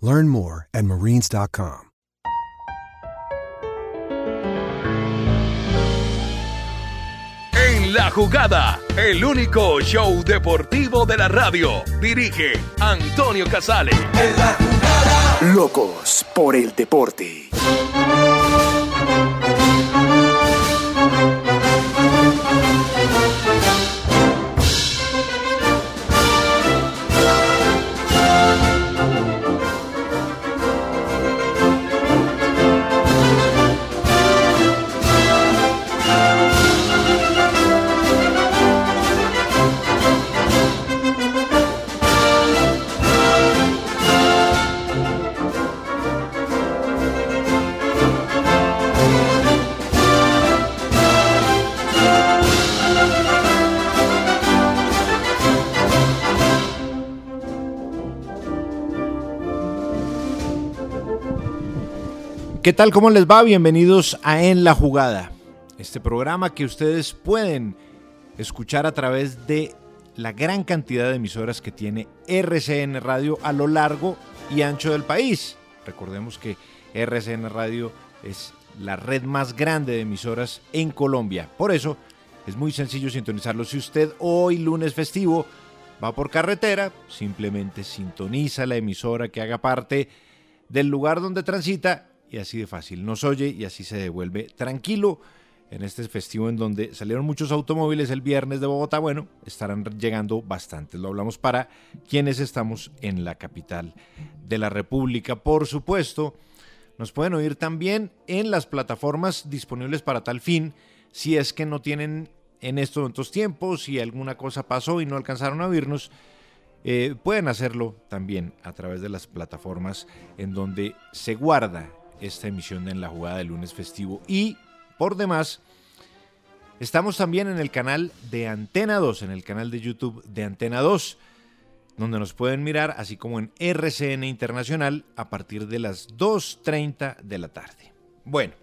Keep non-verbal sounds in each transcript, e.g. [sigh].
Learn more at marines.com. En la jugada, el único show deportivo de la radio. Dirige Antonio Casale. Locos por el deporte. ¿Qué tal? ¿Cómo les va? Bienvenidos a En la Jugada, este programa que ustedes pueden escuchar a través de la gran cantidad de emisoras que tiene RCN Radio a lo largo y ancho del país. Recordemos que RCN Radio es la red más grande de emisoras en Colombia. Por eso es muy sencillo sintonizarlo. Si usted hoy lunes festivo va por carretera, simplemente sintoniza la emisora que haga parte del lugar donde transita y así de fácil. Nos oye y así se devuelve tranquilo en este festivo en donde salieron muchos automóviles el viernes de Bogotá. Bueno, estarán llegando bastantes. Lo hablamos para quienes estamos en la capital de la República. Por supuesto, nos pueden oír también en las plataformas disponibles para tal fin. Si es que no tienen en estos otros tiempos, si alguna cosa pasó y no alcanzaron a oírnos, eh, pueden hacerlo también a través de las plataformas en donde se guarda esta emisión En la Jugada de lunes festivo. Y por demás, estamos también en el canal de Antena 2, en el canal de YouTube de Antena 2, donde nos pueden mirar, así como en RCN Internacional, a partir de las 2.30 de la tarde. Bueno,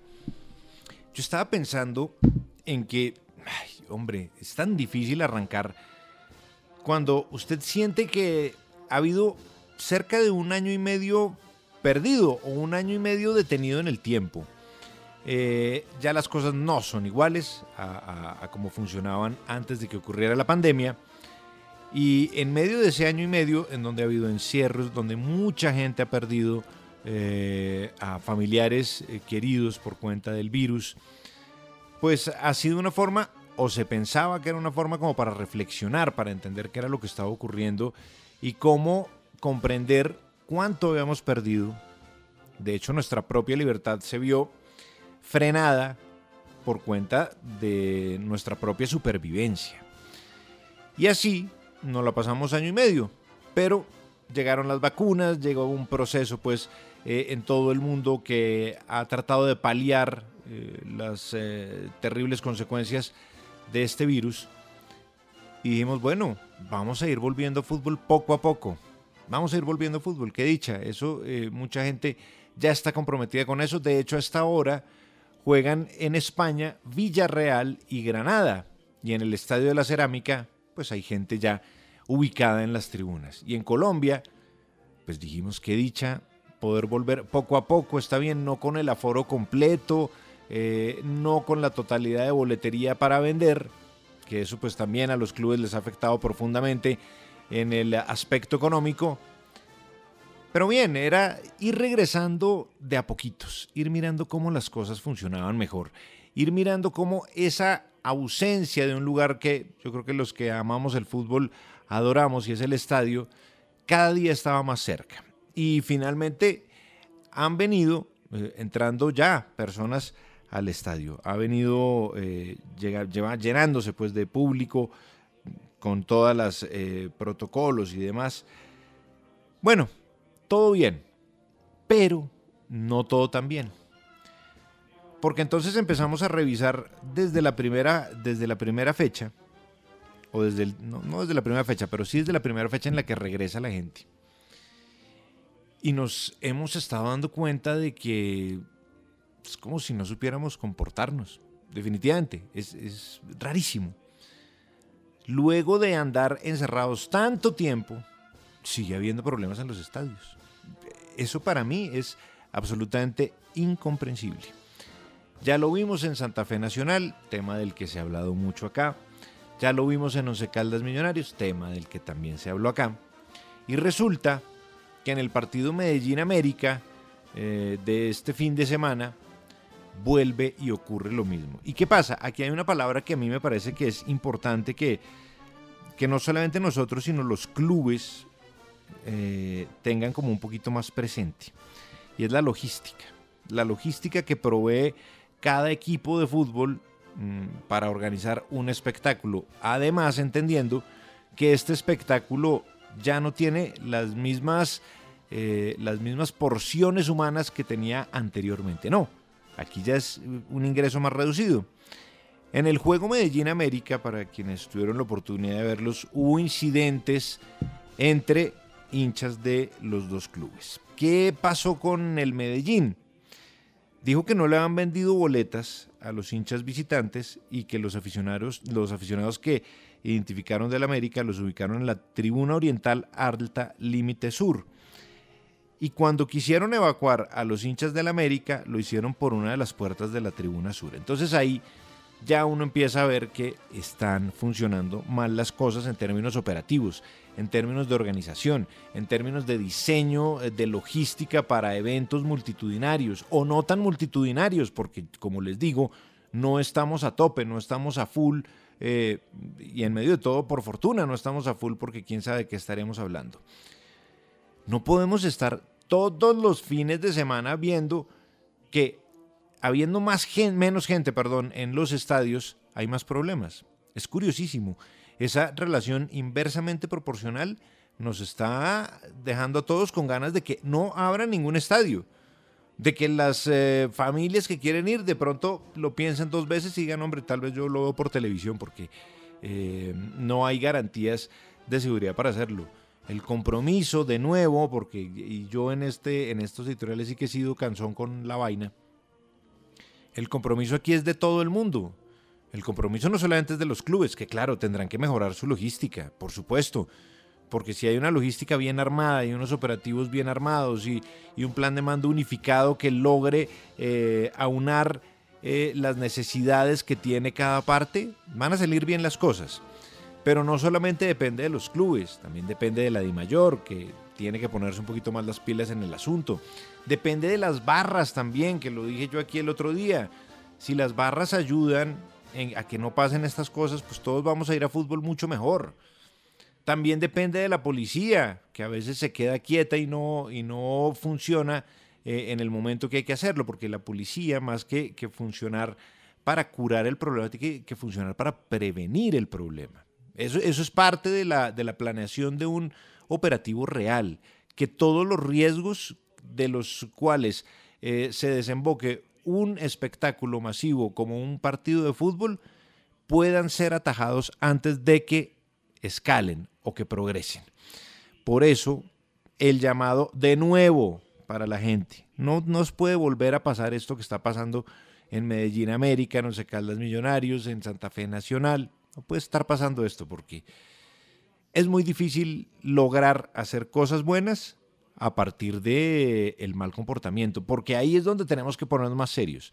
yo estaba pensando en que, ay, hombre, es tan difícil arrancar cuando usted siente que ha habido cerca de un año y medio perdido o un año y medio detenido en el tiempo. Eh, ya las cosas no son iguales a, a, como funcionaban antes de que ocurriera la pandemia. Y en medio de ese año y medio, en donde ha habido encierros, donde mucha gente ha perdido eh, a familiares eh, queridos por cuenta del virus, pues ha sido una forma, o se pensaba que era una forma como para reflexionar, para entender qué era lo que estaba ocurriendo y cómo comprender cuánto habíamos perdido. De hecho, nuestra propia libertad se vio frenada por cuenta de nuestra propia supervivencia. Y así nos la pasamos año y medio, pero llegaron las vacunas, llegó un proceso pues eh, en todo el mundo que ha tratado de paliar eh, las eh, terribles consecuencias de este virus. Y dijimos, bueno, vamos a ir volviendo fútbol poco a poco. Vamos a ir volviendo fútbol, qué dicha. Eso, eh, mucha gente ya está comprometida con eso. De hecho, hasta ahora juegan en España Villarreal y Granada. Y en el Estadio de la Cerámica, pues hay gente ya ubicada en las tribunas. Y en Colombia, pues dijimos qué dicha poder volver poco a poco, está bien, no con el aforo completo, eh, no con la totalidad de boletería para vender, que eso pues también a los clubes les ha afectado profundamente en el aspecto económico, Pero bien, era ir regresando de a poquitos, ir mirando cómo las cosas funcionaban mejor, ir mirando cómo esa ausencia de un lugar que yo creo que los que amamos el fútbol adoramos y es el estadio, cada día estaba más cerca. Y finalmente han venido eh, entrando ya personas al estadio. Ha venido eh, llenándose pues de público con todas las eh, protocolos y demás. Bueno, todo bien, pero no todo tan bien. Porque entonces empezamos a revisar desde la primera, desde la primera fecha, o desde el, no, no desde la primera fecha, pero sí desde la primera fecha en la que regresa la gente. Y nos hemos estado dando cuenta de que es como si no supiéramos comportarnos. Definitivamente, es, rarísimo. Luego de andar encerrados tanto tiempo, sigue habiendo problemas en los estadios. Eso para mí es absolutamente incomprensible. Ya lo vimos en Santa Fe Nacional, tema del que se ha hablado mucho acá. Ya lo vimos en Once Caldas Millonarios, tema del que también se habló acá. Y resulta que en el partido Medellín América eh, de este fin de semana vuelve y ocurre lo mismo. ¿Y qué pasa? Aquí hay una palabra que a mí me parece que es importante que, que no solamente nosotros, sino los clubes eh, tengan como un poquito más presente. Y es la logística. La logística que provee cada equipo de fútbol mm, para organizar un espectáculo. Además, entendiendo que este espectáculo ya no tiene las mismas, eh, las mismas porciones humanas que tenía anteriormente. No, aquí ya es un ingreso más reducido. En el juego Medellín América, para quienes tuvieron la oportunidad de verlos, hubo incidentes entre hinchas de los dos clubes. ¿Qué pasó con el Medellín? Dijo que no le han vendido boletas a los hinchas visitantes y que los aficionados, los aficionados que identificaron del América los ubicaron en la tribuna oriental alta límite sur. Y cuando quisieron evacuar a los hinchas del América, lo hicieron por una de las puertas de la tribuna sur. Entonces ahí ya uno empieza a ver que están funcionando mal las cosas en términos operativos, en términos de organización, en términos de diseño, eh, de logística para eventos multitudinarios o no tan multitudinarios, porque como les digo, no estamos a tope, no estamos a full eh, y en medio de todo, por fortuna, no estamos a full porque quién sabe de qué estaremos hablando. No podemos estar todos los fines de semana viendo que habiendo más menos gente perdón, en los estadios, hay más problemas. Es curiosísimo. Esa relación inversamente proporcional nos está dejando a todos con ganas de que no abra ningún estadio de que las eh, familias que quieren ir de pronto lo piensen dos veces y digan, hombre, tal vez yo lo veo por televisión porque eh, no hay garantías de seguridad para hacerlo. El compromiso, de nuevo, porque yo en, este, estos editoriales sí que he sido cansón con la vaina, el compromiso aquí es de todo el mundo. El compromiso no solamente es de los clubes, que claro, tendrán que mejorar su logística, por supuesto, porque si hay una logística bien armada y unos operativos bien armados y, un plan de mando unificado que logre eh, aunar eh, las necesidades que tiene cada parte, van a salir bien las cosas. Pero no solamente depende de los clubes, también depende de la DIMAYOR, que tiene que ponerse un poquito más las pilas en el asunto. Depende de las barras también, que lo dije yo aquí el otro día. Si las barras ayudan a que no pasen estas cosas, pues todos vamos a ir a fútbol mucho mejor. También depende de la policía, que a veces se queda quieta y no, y no funciona eh, en el momento que hay que hacerlo, porque la policía, más que funcionar para curar el problema, tiene que, funcionar para prevenir el problema. Eso, eso es parte de la, de la planeación de un operativo real, que todos los riesgos de los cuales eh, se desemboque un espectáculo masivo como un partido de fútbol puedan ser atajados antes de que escalen o que progresen. Por eso, el llamado de nuevo para la gente. No nos puede volver a pasar esto que está pasando en Medellín América, en Once Caldas Millonarios, en Santa Fe Nacional. No puede estar pasando esto porque es muy difícil lograr hacer cosas buenas a partir de el mal comportamiento, porque ahí es donde tenemos que ponernos más serios.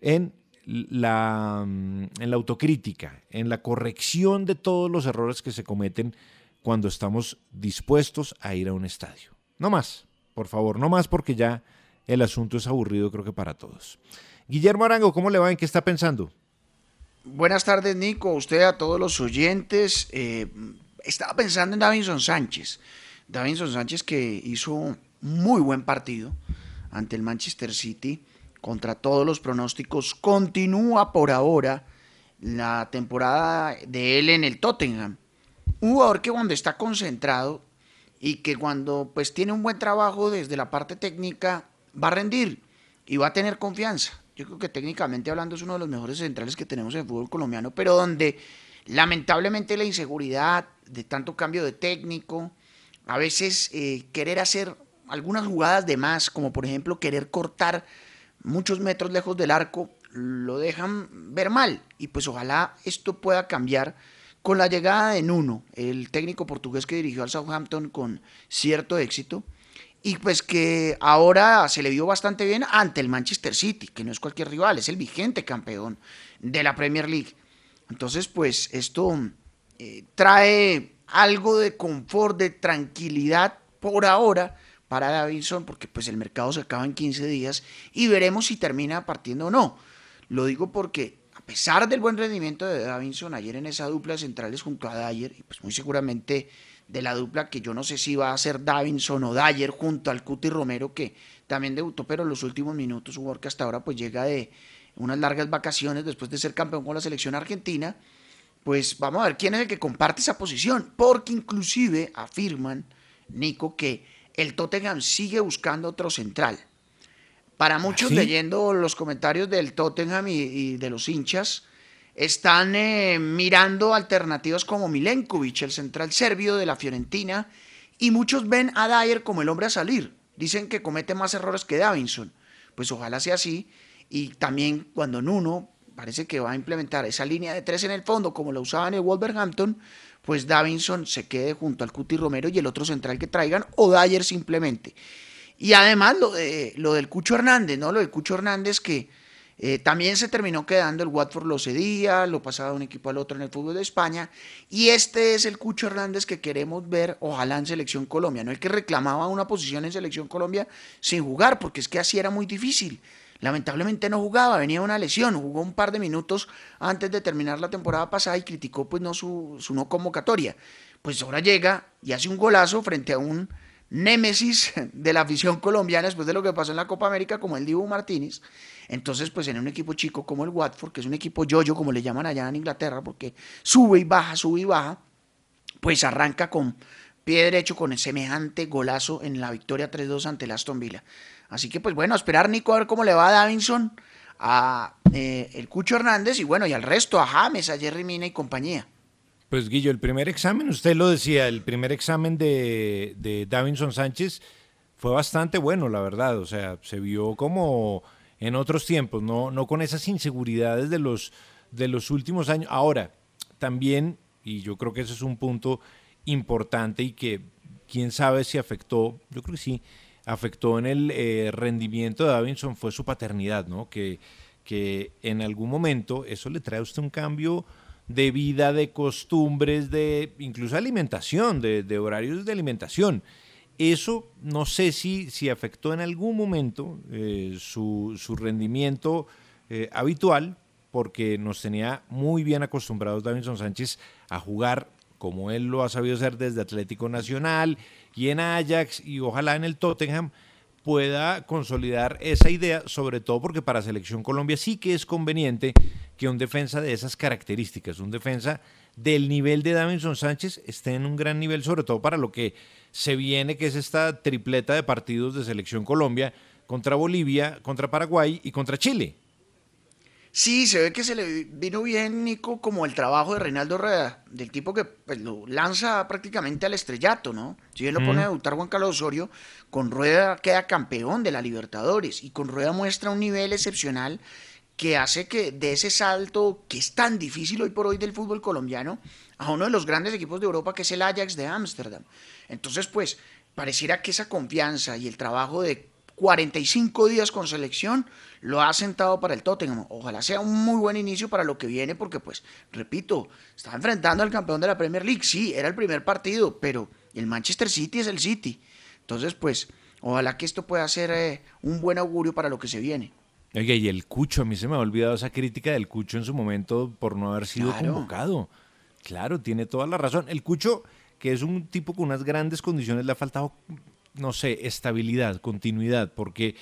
En la, en la autocrítica, en la corrección de todos los errores que se cometen cuando estamos dispuestos a ir a un estadio. No más, por favor, no más porque ya el asunto es aburrido creo que para todos. Guillermo Arango, ¿cómo le va? ¿En qué está pensando? Buenas tardes, Nico, usted, a todos los oyentes. Eh, estaba pensando en Davinson Sánchez. Davinson Sánchez que hizo muy buen partido ante el Manchester City contra todos los pronósticos. Continúa por ahora la temporada de él en el Tottenham. Un jugador que cuando está concentrado y que cuando pues tiene un buen trabajo desde la parte técnica va a rendir y va a tener confianza. Yo creo que técnicamente hablando es uno de los mejores centrales que tenemos en el fútbol colombiano, pero donde lamentablemente la inseguridad de tanto cambio de técnico, a veces eh, querer hacer algunas jugadas de más, como por ejemplo querer cortar muchos metros lejos del arco, lo dejan ver mal. Y pues ojalá esto pueda cambiar con la llegada de Nuno, el técnico portugués que dirigió al Southampton con cierto éxito y pues que ahora se le vio bastante bien ante el Manchester City, que no es cualquier rival, es el vigente campeón de la Premier League. Entonces, pues esto eh, trae algo de confort, de tranquilidad por ahora para Davinson, porque pues el mercado se acaba en 15 días y veremos si termina partiendo o no. Lo digo porque a pesar del buen rendimiento de Davinson ayer en esa dupla de centrales junto a Dyer, y pues muy seguramente de la dupla que yo no sé si va a ser Davinson o Dyer junto al Cuti Romero que también debutó pero en los últimos minutos, un que hasta ahora pues llega de unas largas vacaciones después de ser campeón con la selección argentina, pues vamos a ver quién es el que comparte esa posición, porque inclusive afirman, Nico, que el Tottenham sigue buscando otro central. Para muchos, ¿Ah, leyendo los comentarios del Tottenham y de los hinchas, están eh, mirando alternativas como Milenkovic, el central serbio de la Fiorentina, y muchos ven a Dyer como el hombre a salir. Dicen que comete más errores que Davinson. Pues ojalá sea así. Y también cuando Nuno parece que va a implementar esa línea de tres en el fondo, como lo usaba en el Wolverhampton, pues Davinson se quede junto al Cuti Romero y el otro central que traigan, o Dyer simplemente. Y además lo, de, lo del Cucho Hernández, ¿no? Lo del Cucho Hernández que eh, también se terminó quedando el Watford lo cedía, lo pasaba de un equipo al otro en el fútbol de España. Y este es el Cucho Hernández que queremos ver, ojalá en Selección Colombia, no el que reclamaba una posición en Selección Colombia sin jugar, porque es que así era muy difícil. Lamentablemente no jugaba, venía una lesión, jugó un par de minutos antes de terminar la temporada pasada y criticó pues no su, su no convocatoria. Pues ahora llega y hace un golazo frente a un némesis de la afición colombiana después de lo que pasó en la Copa América como el Dibu Martínez. Entonces, pues en un equipo chico como el Watford, que es un equipo yoyo, como le llaman allá en Inglaterra, porque sube y baja, sube y baja, pues arranca con pie derecho con el semejante golazo en la victoria 3-2 ante el Aston Villa. Así que, pues bueno, a esperar, Nico, a ver cómo le va a Davinson, a eh, el Cucho Hernández y bueno, y al resto, a James, a Jerry Mina y compañía. Pues Guillo, el primer examen, usted lo decía, el primer examen de, de Davinson Sánchez fue bastante bueno, la verdad. O sea, se vio como en otros tiempos, no, no con esas inseguridades de los, de los últimos años. Ahora, también, y yo creo que ese es un punto importante y que quién sabe si afectó, yo creo que sí, afectó en el eh, rendimiento de Davinson fue su paternidad, ¿no? Que, que en algún momento eso le trae a usted un cambio de vida, de costumbres, de incluso alimentación, de, horarios de alimentación. Eso no sé si, si afectó en algún momento eh, su, rendimiento eh, habitual, porque nos tenía muy bien acostumbrados Davinson Sánchez a jugar como él lo ha sabido hacer desde Atlético Nacional y en Ajax y ojalá en el Tottenham pueda consolidar esa idea, sobre todo porque para Selección Colombia sí que es conveniente que un defensa de esas características, un defensa del nivel de Davinson Sánchez esté en un gran nivel, sobre todo para lo que se viene, que es esta tripleta de partidos de selección Colombia contra Bolivia, contra Paraguay y contra Chile. Sí, se ve que se le vino bien, Nico, como el trabajo de Reinaldo Rueda, del tipo que pues, lo lanza prácticamente al estrellato, ¿no? Si bien lo pone a debutar Juan Carlos Osorio, con Rueda queda campeón de la Libertadores y con Rueda muestra un nivel excepcional que hace que de ese salto que es tan difícil hoy por hoy del fútbol colombiano a uno de los grandes equipos de Europa que es el Ajax de Ámsterdam. Entonces, pues, pareciera que esa confianza y el trabajo de 45 días con selección lo ha sentado para el Tottenham. Ojalá sea un muy buen inicio para lo que viene, porque, pues, repito, está enfrentando al campeón de la Premier League. Sí, era el primer partido, pero el Manchester City es el City. Entonces, pues, ojalá que esto pueda ser eh, un buen augurio para lo que se viene. Oye, y el Cucho, a mí se me ha olvidado esa crítica del Cucho en su momento por no haber sido Claro. convocado. Claro, tiene toda la razón. El Cucho, que es un tipo con unas grandes condiciones, le ha faltado, no sé, estabilidad, continuidad, porque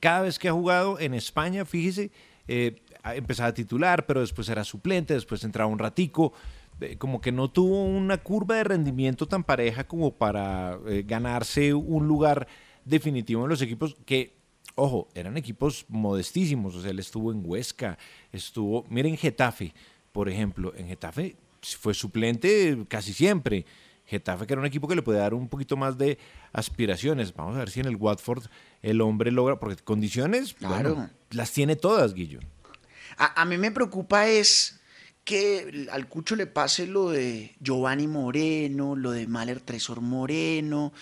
cada vez que ha jugado en España, fíjese, eh, empezaba a titular, pero después era suplente, después entraba un ratico, eh, como que no tuvo una curva de rendimiento tan pareja como para eh, ganarse un lugar definitivo en los equipos que ojo, eran equipos modestísimos. O sea, él estuvo en Huesca, estuvo. Miren, Getafe, por ejemplo. En Getafe fue suplente casi siempre. Getafe, que era un equipo que le puede dar un poquito más de aspiraciones. Vamos a ver si en el Watford el hombre logra. Porque condiciones, Claro. bueno, las tiene todas, Guillo. A, a mí me preocupa es que al Cucho le pase lo de Giovanni Moreno, lo de Mahler Tresor Moreno,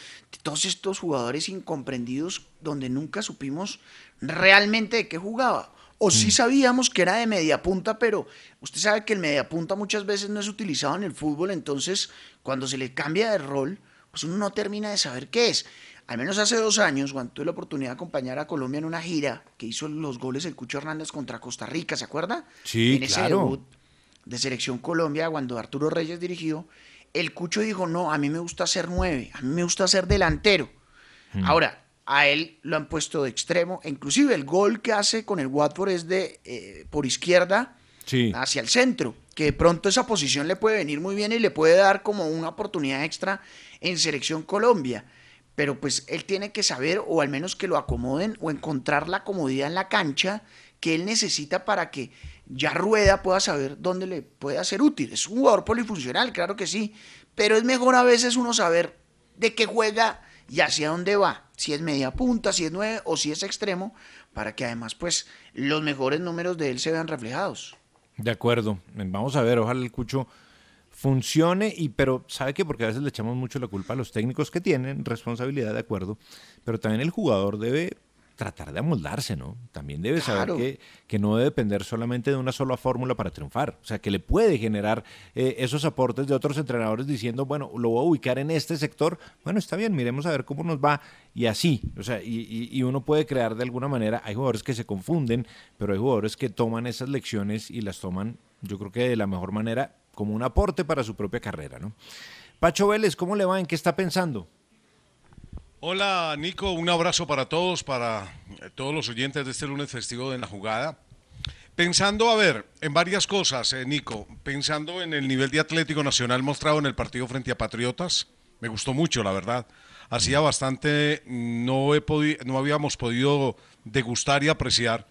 todos estos jugadores incomprendidos donde nunca supimos realmente de qué jugaba. O sí sabíamos que era de media punta, pero usted sabe que el media punta muchas veces no es utilizado en el fútbol, entonces cuando se le cambia de rol, pues uno no termina de saber qué es. Al menos hace dos años, cuando tuve la oportunidad de acompañar a Colombia en una gira que hizo los goles el Cucho Hernández contra Costa Rica, ¿se acuerda? Sí, en ese claro. debut de Selección Colombia, cuando Arturo Reyes dirigió, el Cucho dijo, no, a mí me gusta ser nueve, a mí me gusta ser delantero. Ahora, a él lo han puesto de extremo, inclusive el gol que hace con el Watford es de eh, por izquierda Sí. hacia el centro, que de pronto esa posición le puede venir muy bien y le puede dar como una oportunidad extra en Selección Colombia. Pero pues él tiene que saber, o al menos que lo acomoden, o encontrar la comodidad en la cancha que él necesita para que ya Rueda pueda saber dónde le puede ser útil. Es un jugador polifuncional, claro que sí, pero es mejor a veces uno saber de qué juega y hacia dónde va, si es media punta, si es nueve o si es extremo, para que además pues los mejores números de él se vean reflejados. De acuerdo. Vamos a ver, ojalá el Cucho funcione, y pero ¿sabe qué? Porque a veces le echamos mucho la culpa a los técnicos que tienen responsabilidad, de acuerdo, pero también el jugador debe tratar de amoldarse, ¿no? También debe Claro. saber que, que no debe depender solamente de una sola fórmula para triunfar, o sea, que le puede generar eh, esos aportes de otros entrenadores diciendo, bueno, lo voy a ubicar en este sector, bueno, está bien, miremos a ver cómo nos va, y así, o sea, y, y- y uno puede crear de alguna manera, hay jugadores que se confunden, pero hay jugadores que toman esas lecciones y las toman, yo creo que de la mejor manera, como un aporte para su propia carrera, ¿no? Pacho Vélez, ¿cómo le va? ¿En qué está pensando? Hola Nico, un abrazo para todos, para eh, todos los oyentes de este lunes festivo de la jugada. Pensando, a ver, en varias cosas, eh, Nico, pensando en el nivel de Atlético Nacional mostrado en el partido frente a Patriotas, me gustó mucho, la verdad. Hacía bastante, no, he podi- no habíamos podido degustar y apreciar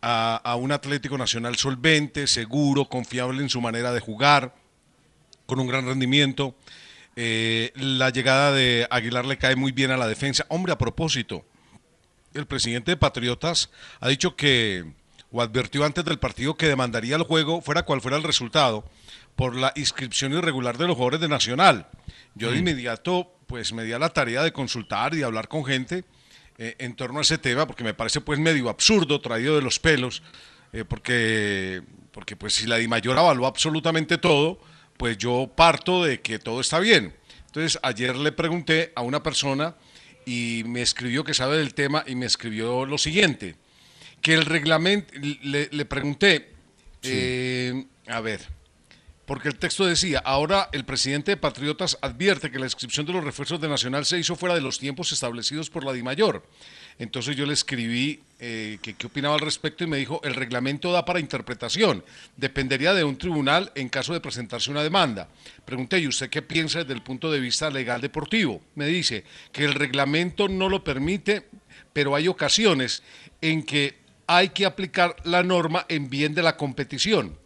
a, a un Atlético Nacional solvente, seguro, confiable en su manera de jugar, con un gran rendimiento. Eh, la llegada de Aguilar le cae muy bien a la defensa. Hombre, a propósito, el presidente de Patriotas ha dicho que, o advirtió antes del partido que demandaría el juego, fuera cual fuera el resultado, por la inscripción irregular de los jugadores de Nacional. Yo de inmediato, pues me di a la tarea de consultar y de hablar con gente eh, en torno a ese tema, porque me parece pues medio absurdo, traído de los pelos, eh, porque, porque pues si la DIMAYOR avaló absolutamente todo, pues yo parto de que todo está bien. Entonces ayer le pregunté a una persona y me escribió que sabe del tema y me escribió lo siguiente, que el reglamento, le, le pregunté, eh, a ver, porque el texto decía, ahora el presidente de Patriotas advierte que la inscripción de los refuerzos de Nacional se hizo fuera de los tiempos establecidos por la DIMAYOR. Entonces yo le escribí eh, que qué opinaba al respecto y me dijo, el reglamento da para interpretación, dependería de un tribunal en caso de presentarse una demanda. Pregunté, ¿y usted qué piensa desde el punto de vista legal deportivo? Me dice que el reglamento no lo permite, pero hay ocasiones en que hay que aplicar la norma en bien de la competición.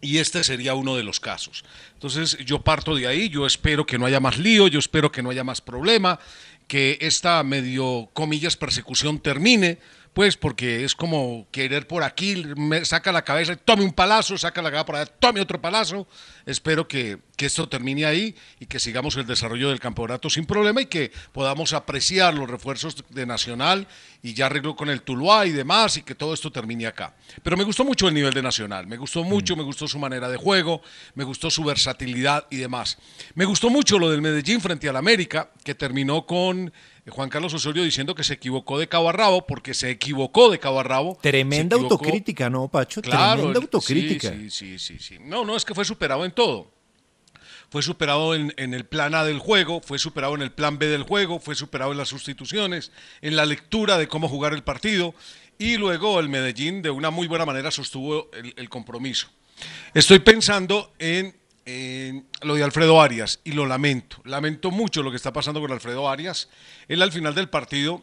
Y este sería uno de los casos. Entonces yo parto de ahí, yo espero que no haya más lío, yo espero que no haya más problema, que esta medio comillas persecución termine, pues porque es como querer por aquí, me saca la cabeza, tome un palazo, saca la cabeza por allá, tome otro palazo. Espero que, que esto termine ahí y que sigamos el desarrollo del campeonato sin problema y que podamos apreciar los refuerzos de Nacional y ya arreglo con el Tuluá y demás y que todo esto termine acá. Pero me gustó mucho el nivel de Nacional, me gustó mucho, me gustó su manera de juego, me gustó su versatilidad y demás. Me gustó mucho lo del Medellín frente al América, que terminó con Juan Carlos Osorio diciendo que se equivocó de cabo a rabo, porque se equivocó de cabo a rabo. Tremenda autocrítica, ¿no, Pacho? Tremenda autocrítica. Sí, sí, sí, sí. No, no, es que fue superado en todo. Fue superado en, en, el plan A del juego, fue superado en el plan B del juego, fue superado en las sustituciones, en la lectura de cómo jugar el partido y luego el Medellín de una muy buena manera sostuvo el, el compromiso. Estoy pensando en, en, lo de Alfredo Arias y lo lamento. Lamento mucho lo que está pasando con Alfredo Arias. Él al final del partido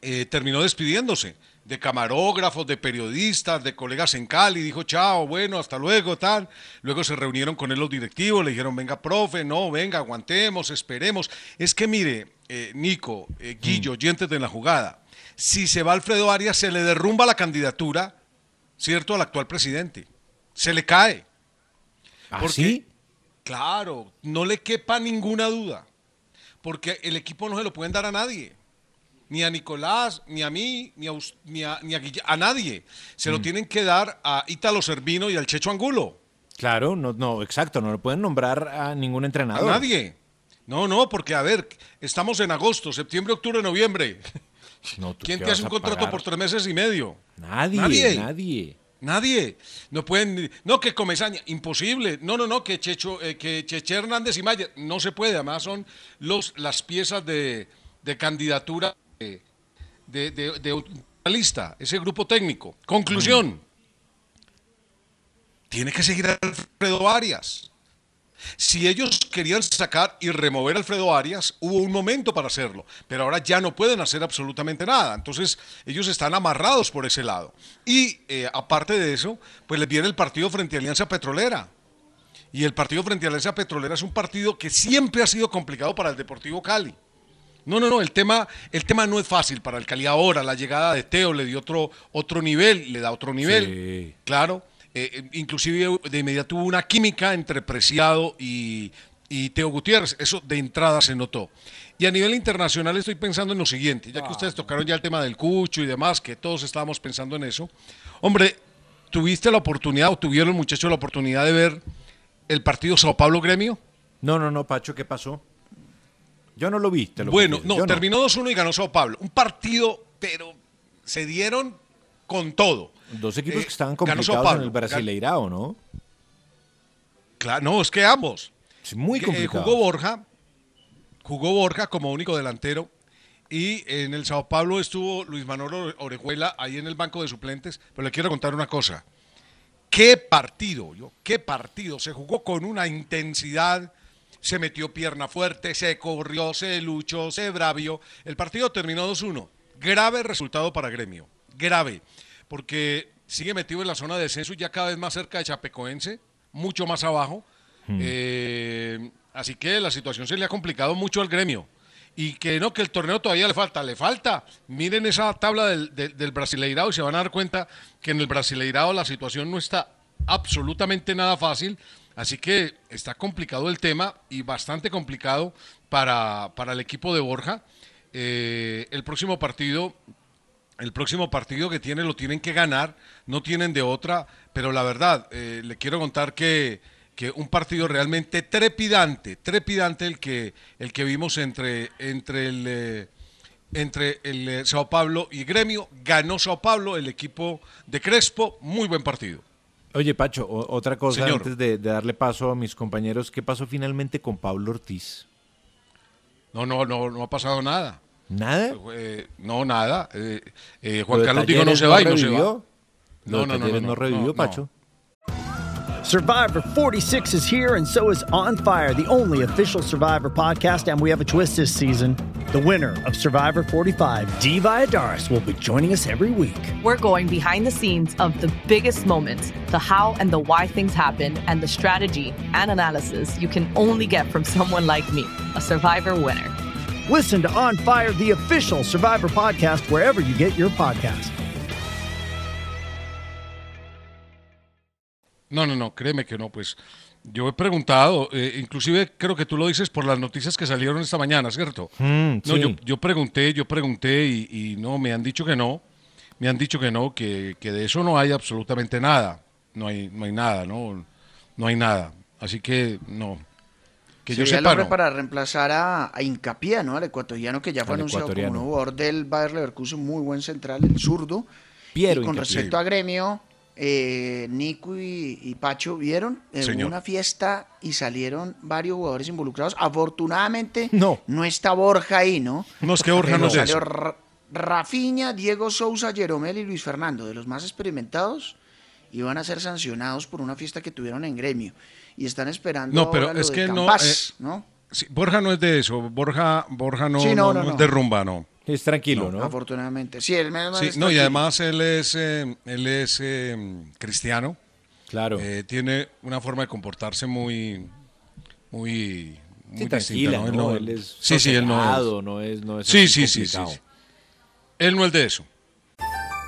eh, terminó despidiéndose de camarógrafos, de periodistas, de colegas en Cali, dijo chao, bueno, hasta luego, tal. Luego se reunieron con él los directivos, le dijeron, venga, profe, no, venga, aguantemos, esperemos. Es que mire, eh, Nico, eh, Guillo, oyentes de la jugada, si se va Alfredo Arias, se le derrumba la candidatura, ¿cierto?, al actual presidente. Se le cae. ¿Ah, porque, sí? Claro, no le quepa ninguna duda. Porque el equipo no se lo pueden dar a nadie ni a Nicolás, ni a mí, ni a, ni a, ni a, a nadie. Se lo mm. tienen que dar a Ítalo Servino y al Checho Angulo. Claro, no, no, exacto, no lo pueden nombrar a ningún entrenador. A nadie. No, no, porque a ver, estamos en agosto, septiembre, octubre, noviembre. No, ¿Quién te hace un contrato pagar? por tres meses y medio? Nadie, nadie. Nadie. Nadie. No pueden. No, que Comesaña. Imposible. No, no, no. Que Checho, eh, que Cheche Hernández y Maya. No se puede. Además, son los, las piezas de, de candidatura de, de, de, de, una lista, ese grupo técnico. Conclusión. Mm. Tiene que seguir Alfredo Arias. Si ellos querían sacar y remover a Alfredo Arias, hubo un momento para hacerlo, pero ahora ya no pueden hacer absolutamente nada. Entonces, ellos están amarrados por ese lado. Y eh, aparte de eso, pues les viene el partido frente a Alianza Petrolera. Y el partido frente a Alianza Petrolera es un partido que siempre ha sido complicado para el Deportivo Cali. No, no, no, el tema, el tema no es fácil para el Cali ahora. La llegada de Teo le dio otro, otro nivel, le da otro nivel. Sí. Claro. Eh, inclusive de inmediato hubo una química entre Preciado y, y, Teo Gutiérrez. Eso de entrada se notó. Y a nivel internacional estoy pensando en lo siguiente, ya que ustedes tocaron ya el tema del Cucho y demás, que todos estábamos pensando en eso. Hombre, ¿tuviste la oportunidad o tuvieron muchachos la oportunidad de ver el partido Sao Paulo Gremio? No, no, no, Pacho, ¿qué pasó? Yo no lo vi. Te lo bueno, no, terminó 2-1 y ganó Sao Paulo. Un partido, pero se dieron con todo. Dos equipos eh, que estaban complicados en el Brasileirao, ¿no? Claro, no, es que ambos. Es muy complicado. Eh, jugó Borja, jugó Borja como único delantero. Y en el Sao Paulo estuvo Luis Manuel Orejuela ahí en el banco de suplentes. Pero le quiero contar una cosa. ¿Qué partido? Yo, ¿Qué partido? Se jugó con una intensidad se metió pierna fuerte, se corrió, se luchó, se bravió. El partido terminó 2-1. Grave resultado para Gremio. Grave. Porque sigue metido en la zona de descenso y ya cada vez más cerca de Chapecoense, mucho más abajo. Hmm. Eh, así que la situación se le ha complicado mucho al Gremio. Y que no, que el torneo todavía le falta, le falta. Miren esa tabla del, del, del Brasileirado y se van a dar cuenta que en el Brasileirado la situación no está absolutamente nada fácil Así que está complicado el tema y bastante complicado para, para el equipo de Borja. Eh, el próximo partido, el próximo partido que tiene lo tienen que ganar, no tienen de otra, pero la verdad, eh, le quiero contar que, que, un partido realmente trepidante, trepidante el que, el que vimos entre, entre el... Eh, entre el eh, Sao Paulo y Gremio, ganó Sao Paulo, el equipo de Crespo, muy buen partido. Oye, Pacho, otra cosa Señor. antes de, de, darle paso a mis compañeros. ¿Qué pasó finalmente con Pablo Ortiz? No, no, no, no ha pasado nada. ¿Nada? Eh, no, nada. Eh, eh, Juan Carlos dijo no se va y no se va. No, no, no, no, no, revivió, Pacho. Survivor 46 is here, and so is On Fire, the only official Survivor podcast. And we have a twist this season. The winner of Survivor 45, Dee Valladares, will be joining us every week. We're going behind the scenes of the biggest moments, the how and the why things happen, and the strategy and analysis you can only get from someone like me, a Survivor winner. Listen to On Fire, the official Survivor podcast, wherever you get your podcast. No, no, no, créeme que no, pues yo he preguntado, eh, inclusive creo que tú lo dices por las noticias que salieron esta mañana, ¿cierto? Mm, no, sí. yo, yo, pregunté, yo pregunté y, y, no, me han dicho que no, me han dicho que no, que, que, de eso no hay absolutamente nada, no hay, no hay nada, no, no hay nada, así que no. Que yo el sepa, hombre no. para reemplazar a, a Hincapié, ¿no? Al ecuatoriano que ya fue Al anunciado como nuevo jugador del Bayer Leverkusen, muy buen central, el zurdo. Piero y con respecto a gremio, eh, Nico y, y Pacho vieron eh, Señor. una fiesta y salieron varios jugadores involucrados. Afortunadamente No. está Borja ahí, ¿no? No, es que Borja no salió eso. Ra- Rafinha, Diego Sousa, Jeromel y Luis Fernando, de los más experimentados, iban a ser sancionados por una fiesta que tuvieron en gremio. Y están esperando No, pero ahora lo es de que no, Campas, eh, ¿no? Sí, Borja no es de eso. Borja, Borja no, Sí, no, no, no, no es no. de rumba, no. Es tranquilo, ¿no? Afortunadamente. Sí, él me- Sí, no, y además él es, eh, él es eh, cristiano. Claro. Eh, tiene una forma de comportarse muy, muy, muy Sí, distinta, tranquila, Él ¿no? Él es sí, sí, él no es. no es, no es Sí, sí, sí, sí. Él no es de eso.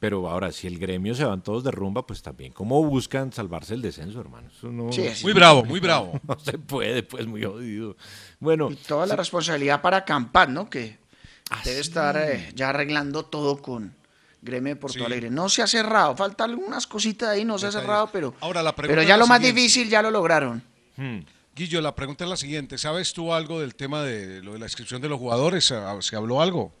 Pero ahora, si el gremio se van todos de rumba, pues también. ¿Cómo buscan salvarse el descenso, hermano? Eso no, Sí, sí. Muy bravo, muy bravo. [laughs] no se puede, pues muy jodido. Bueno, Y toda la responsabilidad para Campat, ¿no? Que Ah, debe estar eh, ya arreglando todo con Gremio de Porto Sí. Alegre. No se ha cerrado, faltan algunas cositas ahí, no se ha cerrado, pero, Ahora, la pregunta pero es ya la lo más siguiente. difícil ya lo lograron. Guillo, la pregunta es la siguiente. ¿Sabes tú algo del tema de lo de la inscripción de los jugadores? ¿Se se habló algo?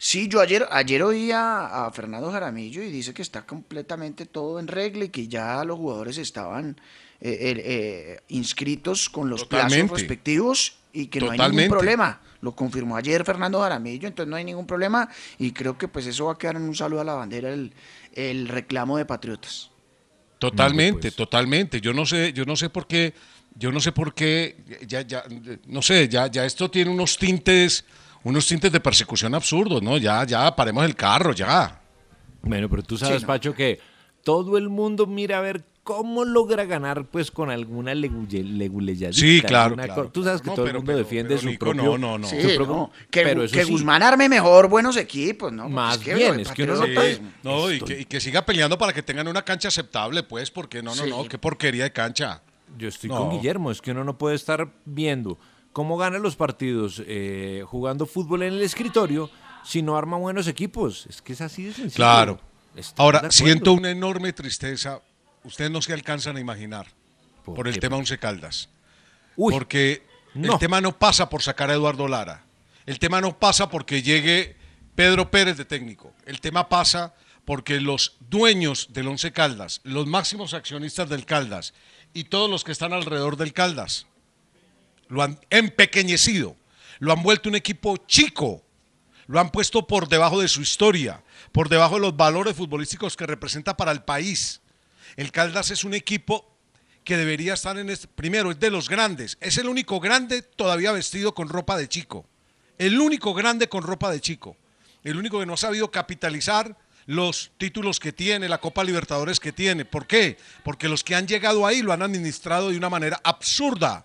Sí, yo ayer, ayer oí a, a Fernando Jaramillo y dice que está completamente todo en regla y que ya los jugadores estaban eh, eh, eh, inscritos con los Totalmente. plazos respectivos y que no hay ningún problema. Lo confirmó ayer Fernando Jaramillo, entonces no hay ningún problema y creo que pues eso va a quedar en un saludo a la bandera el, el reclamo de Patriotas. Totalmente, totalmente. Yo no sé, yo no sé por qué, yo no sé por qué, ya, ya, no sé, ya, ya esto tiene unos tintes, unos tintes de persecución absurdos, ¿no? Ya, ya, paremos el carro, ya. Bueno, pero tú sabes, no. Pacho, que todo el mundo mira a ver cómo logra ganar, pues, con alguna leguleyadita. Sí, claro, Tú sabes que No, todo pero- el mundo pero- defiende pero, su Nico, propio... no, no, no. Sí, su propio- no, que, pero eso que sí, Guzmán arme mejor buenos equipos, ¿no? Porque Más es que bien, es que uno puede- No, y que, y que siga peleando para que tengan una cancha aceptable, pues, porque no, no, Sí. no, qué porquería de cancha. Yo estoy No. con Guillermo, es que uno no puede estar viendo cómo gana los partidos eh, jugando fútbol en el escritorio si no arma buenos equipos. Es que es así de sencillo. Claro. De Ahora, siento una enorme tristeza, ustedes no se alcanzan a imaginar, ¿Por por, el qué? tema Once Caldas. Uy, porque no. el tema no pasa por sacar a Eduardo Lara. El tema no pasa porque llegue Pedro Pérez de técnico. El tema pasa porque los dueños del Once Caldas, los máximos accionistas del Caldas y todos los que están alrededor del Caldas lo han empequeñecido, lo han vuelto un equipo chico, lo han puesto por debajo de su historia, por debajo de los valores futbolísticos que representa para el país. El Caldas es un equipo que debería estar en este, primero es de los grandes, es el único grande todavía vestido con ropa de chico, el único grande con ropa de chico, el único que no ha sabido capitalizar los títulos que tiene, la Copa Libertadores que tiene. ¿Por qué? Porque los que han llegado ahí lo han administrado de una manera absurda,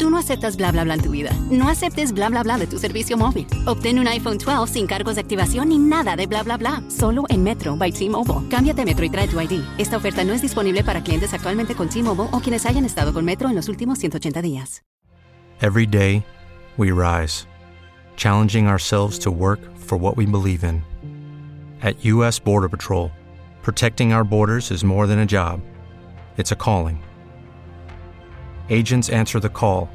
Tú no aceptas bla bla bla en tu vida. No aceptes bla bla bla de tu servicio móvil. Obtén un iPhone 12 sin cargos de activación ni nada de bla bla bla. Solo en Metro by T-Mobile. Cámbiate a Metro y trae tu ID. Esta oferta no es disponible para clientes actualmente con T-Mobile o quienes hayan estado con Metro en los últimos 180 días. Every day, we rise, challenging ourselves to work for what we believe in. At U.S. Border Patrol, protecting our borders is more than a job, it's a calling. Agents answer the call,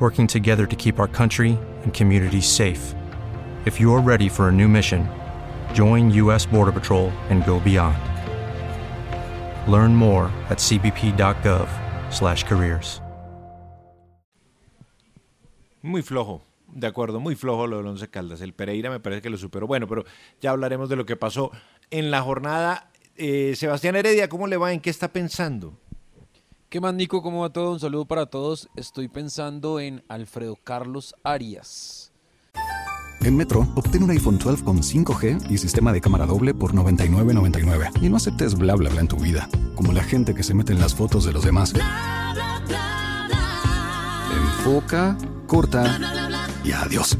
working together to keep our country and communities safe. If you're ready for a new mission, join U.S. Border Patrol and go beyond. Learn more at cbp.gov/careers. Muy flojo, de acuerdo, muy flojo lo del Once Caldas. El Pereira me parece que lo superó. Bueno, pero ya hablaremos de lo que pasó en la jornada. Eh, Sebastián Heredia, ¿cómo le va? ¿En qué está pensando? ¿Qué más, Nico? ¿Cómo va todo? Un saludo para todos. Estoy pensando en Alfredo Carlos Arias. En Metro, obtén un iPhone 12 con 5G y sistema de cámara doble por $99.99. Y no aceptes bla bla bla en tu vida, como la gente que se mete en las fotos de los demás. Enfoca, corta y adiós.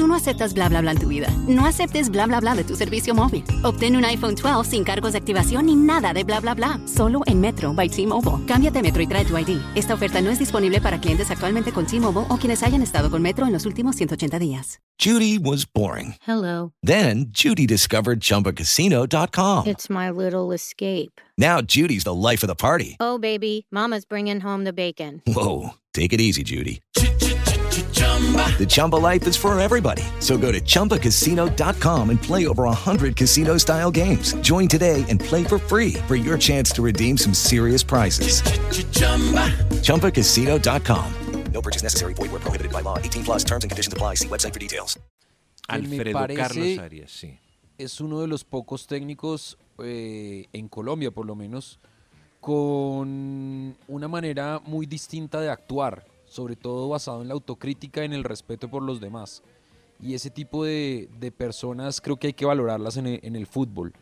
Tú no aceptas bla bla bla en tu vida. No aceptes bla bla bla de tu servicio móvil. Obtén un iPhone 12 sin cargos de activación ni nada de bla bla bla. Solo en Metro by T-Mobile. Cámbiate a Metro y trae tu ID. Esta oferta no es disponible para clientes actualmente con T-Mobile o quienes hayan estado con Metro en los últimos 180 días. Judy was boring. Hello. Then Judy discovered ChumbaCasino.com. It's my little escape. Now Judy's the life of the party. Oh, baby, Mama's bringing home the bacon. Whoa, take it easy, Judy. The Chumba life is for everybody. So go to ChumbaCasino.com and play over 100 casino style games. Join today and play for free for your chance to redeem some serious prizes. ChumbaCasino.com. No purchase necessary. Void where prohibited by law. 18 plus terms and conditions apply. See website for details. Me Alfredo parece Carlos Arias, sí. Es uno de los pocos técnicos eh, en Colombia, por lo menos, con una manera muy distinta de actuar, sobre todo basado en la autocrítica y en el respeto por los demás. Y ese tipo de, de personas creo que hay que valorarlas en el, en el fútbol.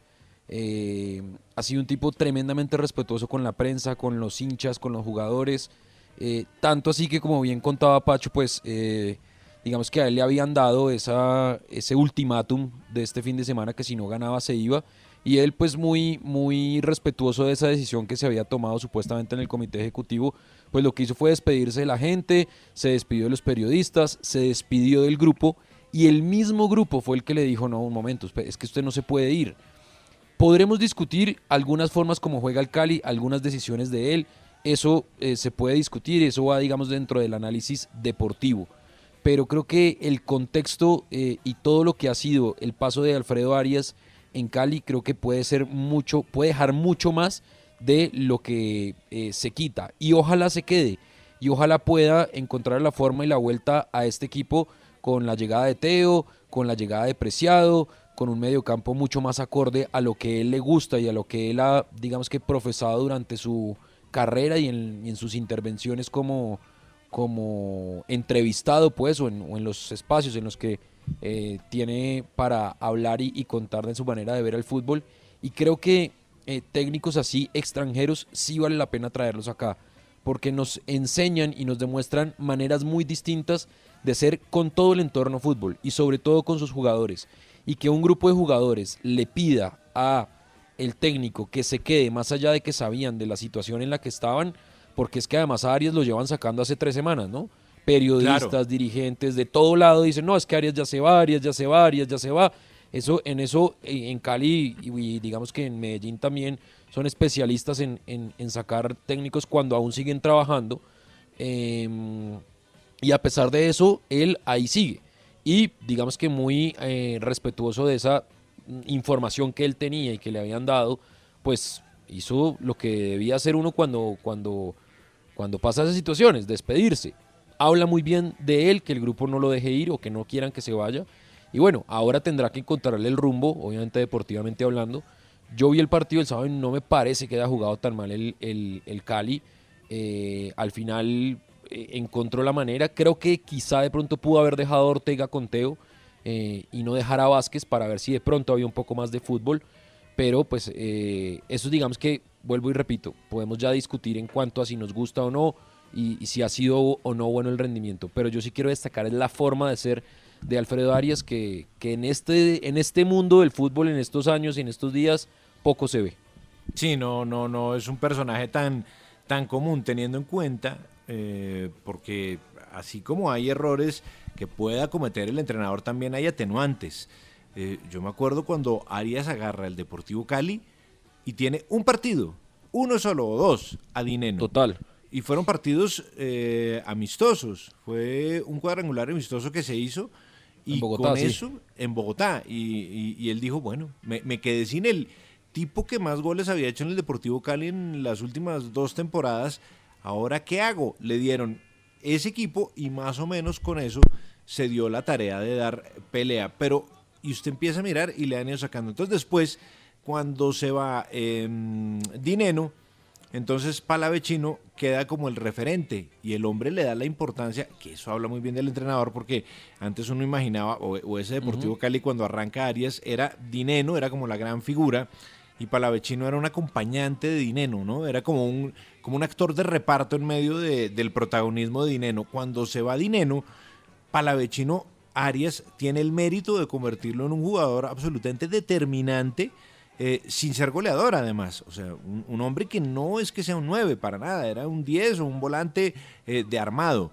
Eh, ha sido un tipo tremendamente respetuoso con la prensa, con los hinchas, con los jugadores. eh, tanto así que, como bien contaba Pacho, pues eh, digamos que a él le habían dado esa, ese ultimátum de este fin de semana que si no ganaba se iba. Y él pues muy, muy respetuoso de esa decisión que se había tomado supuestamente en el comité ejecutivo, pues lo que hizo fue despedirse de la gente, se despidió de los periodistas, se despidió del grupo y el mismo grupo fue el que le dijo, no, un momento, es que usted no se puede ir. Podremos discutir algunas formas como juega el Cali, algunas decisiones de él, eso eh, se puede discutir, eso va, digamos, dentro del análisis deportivo. Pero creo que el contexto eh, y todo lo que ha sido el paso de Alfredo Arias en Cali, creo que puede ser mucho, puede dejar mucho más de lo que eh, se quita. Y ojalá se quede. Y ojalá pueda encontrar la forma y la vuelta a este equipo con la llegada de Teo, con la llegada de Preciado, con un mediocampo mucho más acorde a lo que él le gusta y a lo que él ha, digamos que, profesado durante su carrera y en, sus intervenciones como, como entrevistado, pues, o en los espacios en los que eh, tiene para hablar y, contar de su manera de ver el fútbol. Y creo que eh, técnicos así, extranjeros, sí vale la pena traerlos acá, porque nos enseñan y nos demuestran maneras muy distintas de ser con todo el entorno fútbol y sobre todo con sus jugadores. Y que un grupo de jugadores le pida a el técnico que se quede más allá de que sabían de la situación en la que estaban, porque es que además a Arias lo llevan sacando hace tres semanas, ¿no? Periodistas, Claro. dirigentes de todo lado dicen, no, es que Arias ya se va, Arias ya se va, Arias ya se va. Eso, en eso, eh, en Cali y, y digamos que en Medellín también son especialistas en, en- en sacar técnicos cuando aún siguen trabajando. Em, y a pesar de eso, él ahí sigue. Y digamos que muy eh, respetuoso de esa mm, información que él tenía y que le habían dado, pues hizo lo que debía hacer uno cuando, cuando, cuando pasa esas situaciones, despedirse. Habla muy bien de él, que el grupo no lo deje ir o que no quieran que se vaya. Y bueno, ahora tendrá que encontrarle el rumbo, obviamente deportivamente hablando. Yo vi el partido el sábado y no me parece que haya jugado tan mal el, el- el Cali. Eh, al final eh, encontró la manera. Creo que quizá de pronto pudo haber dejado a Ortega con Teo eh, y no dejar a Vázquez para ver si de pronto había un poco más de fútbol. Pero pues eso digamos que, vuelvo y repito, podemos ya discutir en cuanto a si nos gusta o no y, y si ha sido o no bueno el rendimiento. Pero yo sí quiero destacar es la forma de ser de Alfredo Arias que, que en, este, en este mundo del fútbol, en estos años y en estos días, poco se ve. Sí, no, no, no es un personaje tan, tan común teniendo en cuenta, eh, porque así como hay errores que pueda cometer el entrenador, también hay atenuantes. Eh, yo me acuerdo cuando Arias agarra el Deportivo Cali y tiene un partido, uno solo o dos, a Dineno. Total. Y fueron partidos eh, amistosos. Fue un cuadrangular amistoso que se hizo y En Bogotá, con sí. eso en Bogotá. Y, y- y él dijo, bueno, me, me quedé sin el tipo que más goles había hecho en el Deportivo Cali en las últimas dos temporadas. Ahora, ¿qué hago? Le dieron ese equipo y más o menos con eso se dio la tarea de dar pelea. Pero, y usted empieza a mirar y le han ido sacando. Entonces después, cuando se va em, Dineno, entonces Palavecino queda como el referente y el hombre le da la importancia, que eso habla muy bien del entrenador, porque antes uno imaginaba, o, o ese Deportivo. Cali cuando arranca Arias era Dineno, era como la gran figura, y Palavecino era un acompañante de Dineno, ¿no? Era como un, como un actor de reparto en medio de- del protagonismo de Dineno. Cuando se va Dineno, Palavecino Arias tiene el mérito de convertirlo en un jugador absolutamente determinante, eh, sin ser goleador además. O sea, un, hombre que no es que sea un 9 para nada, era un 10 o un volante eh, de armado.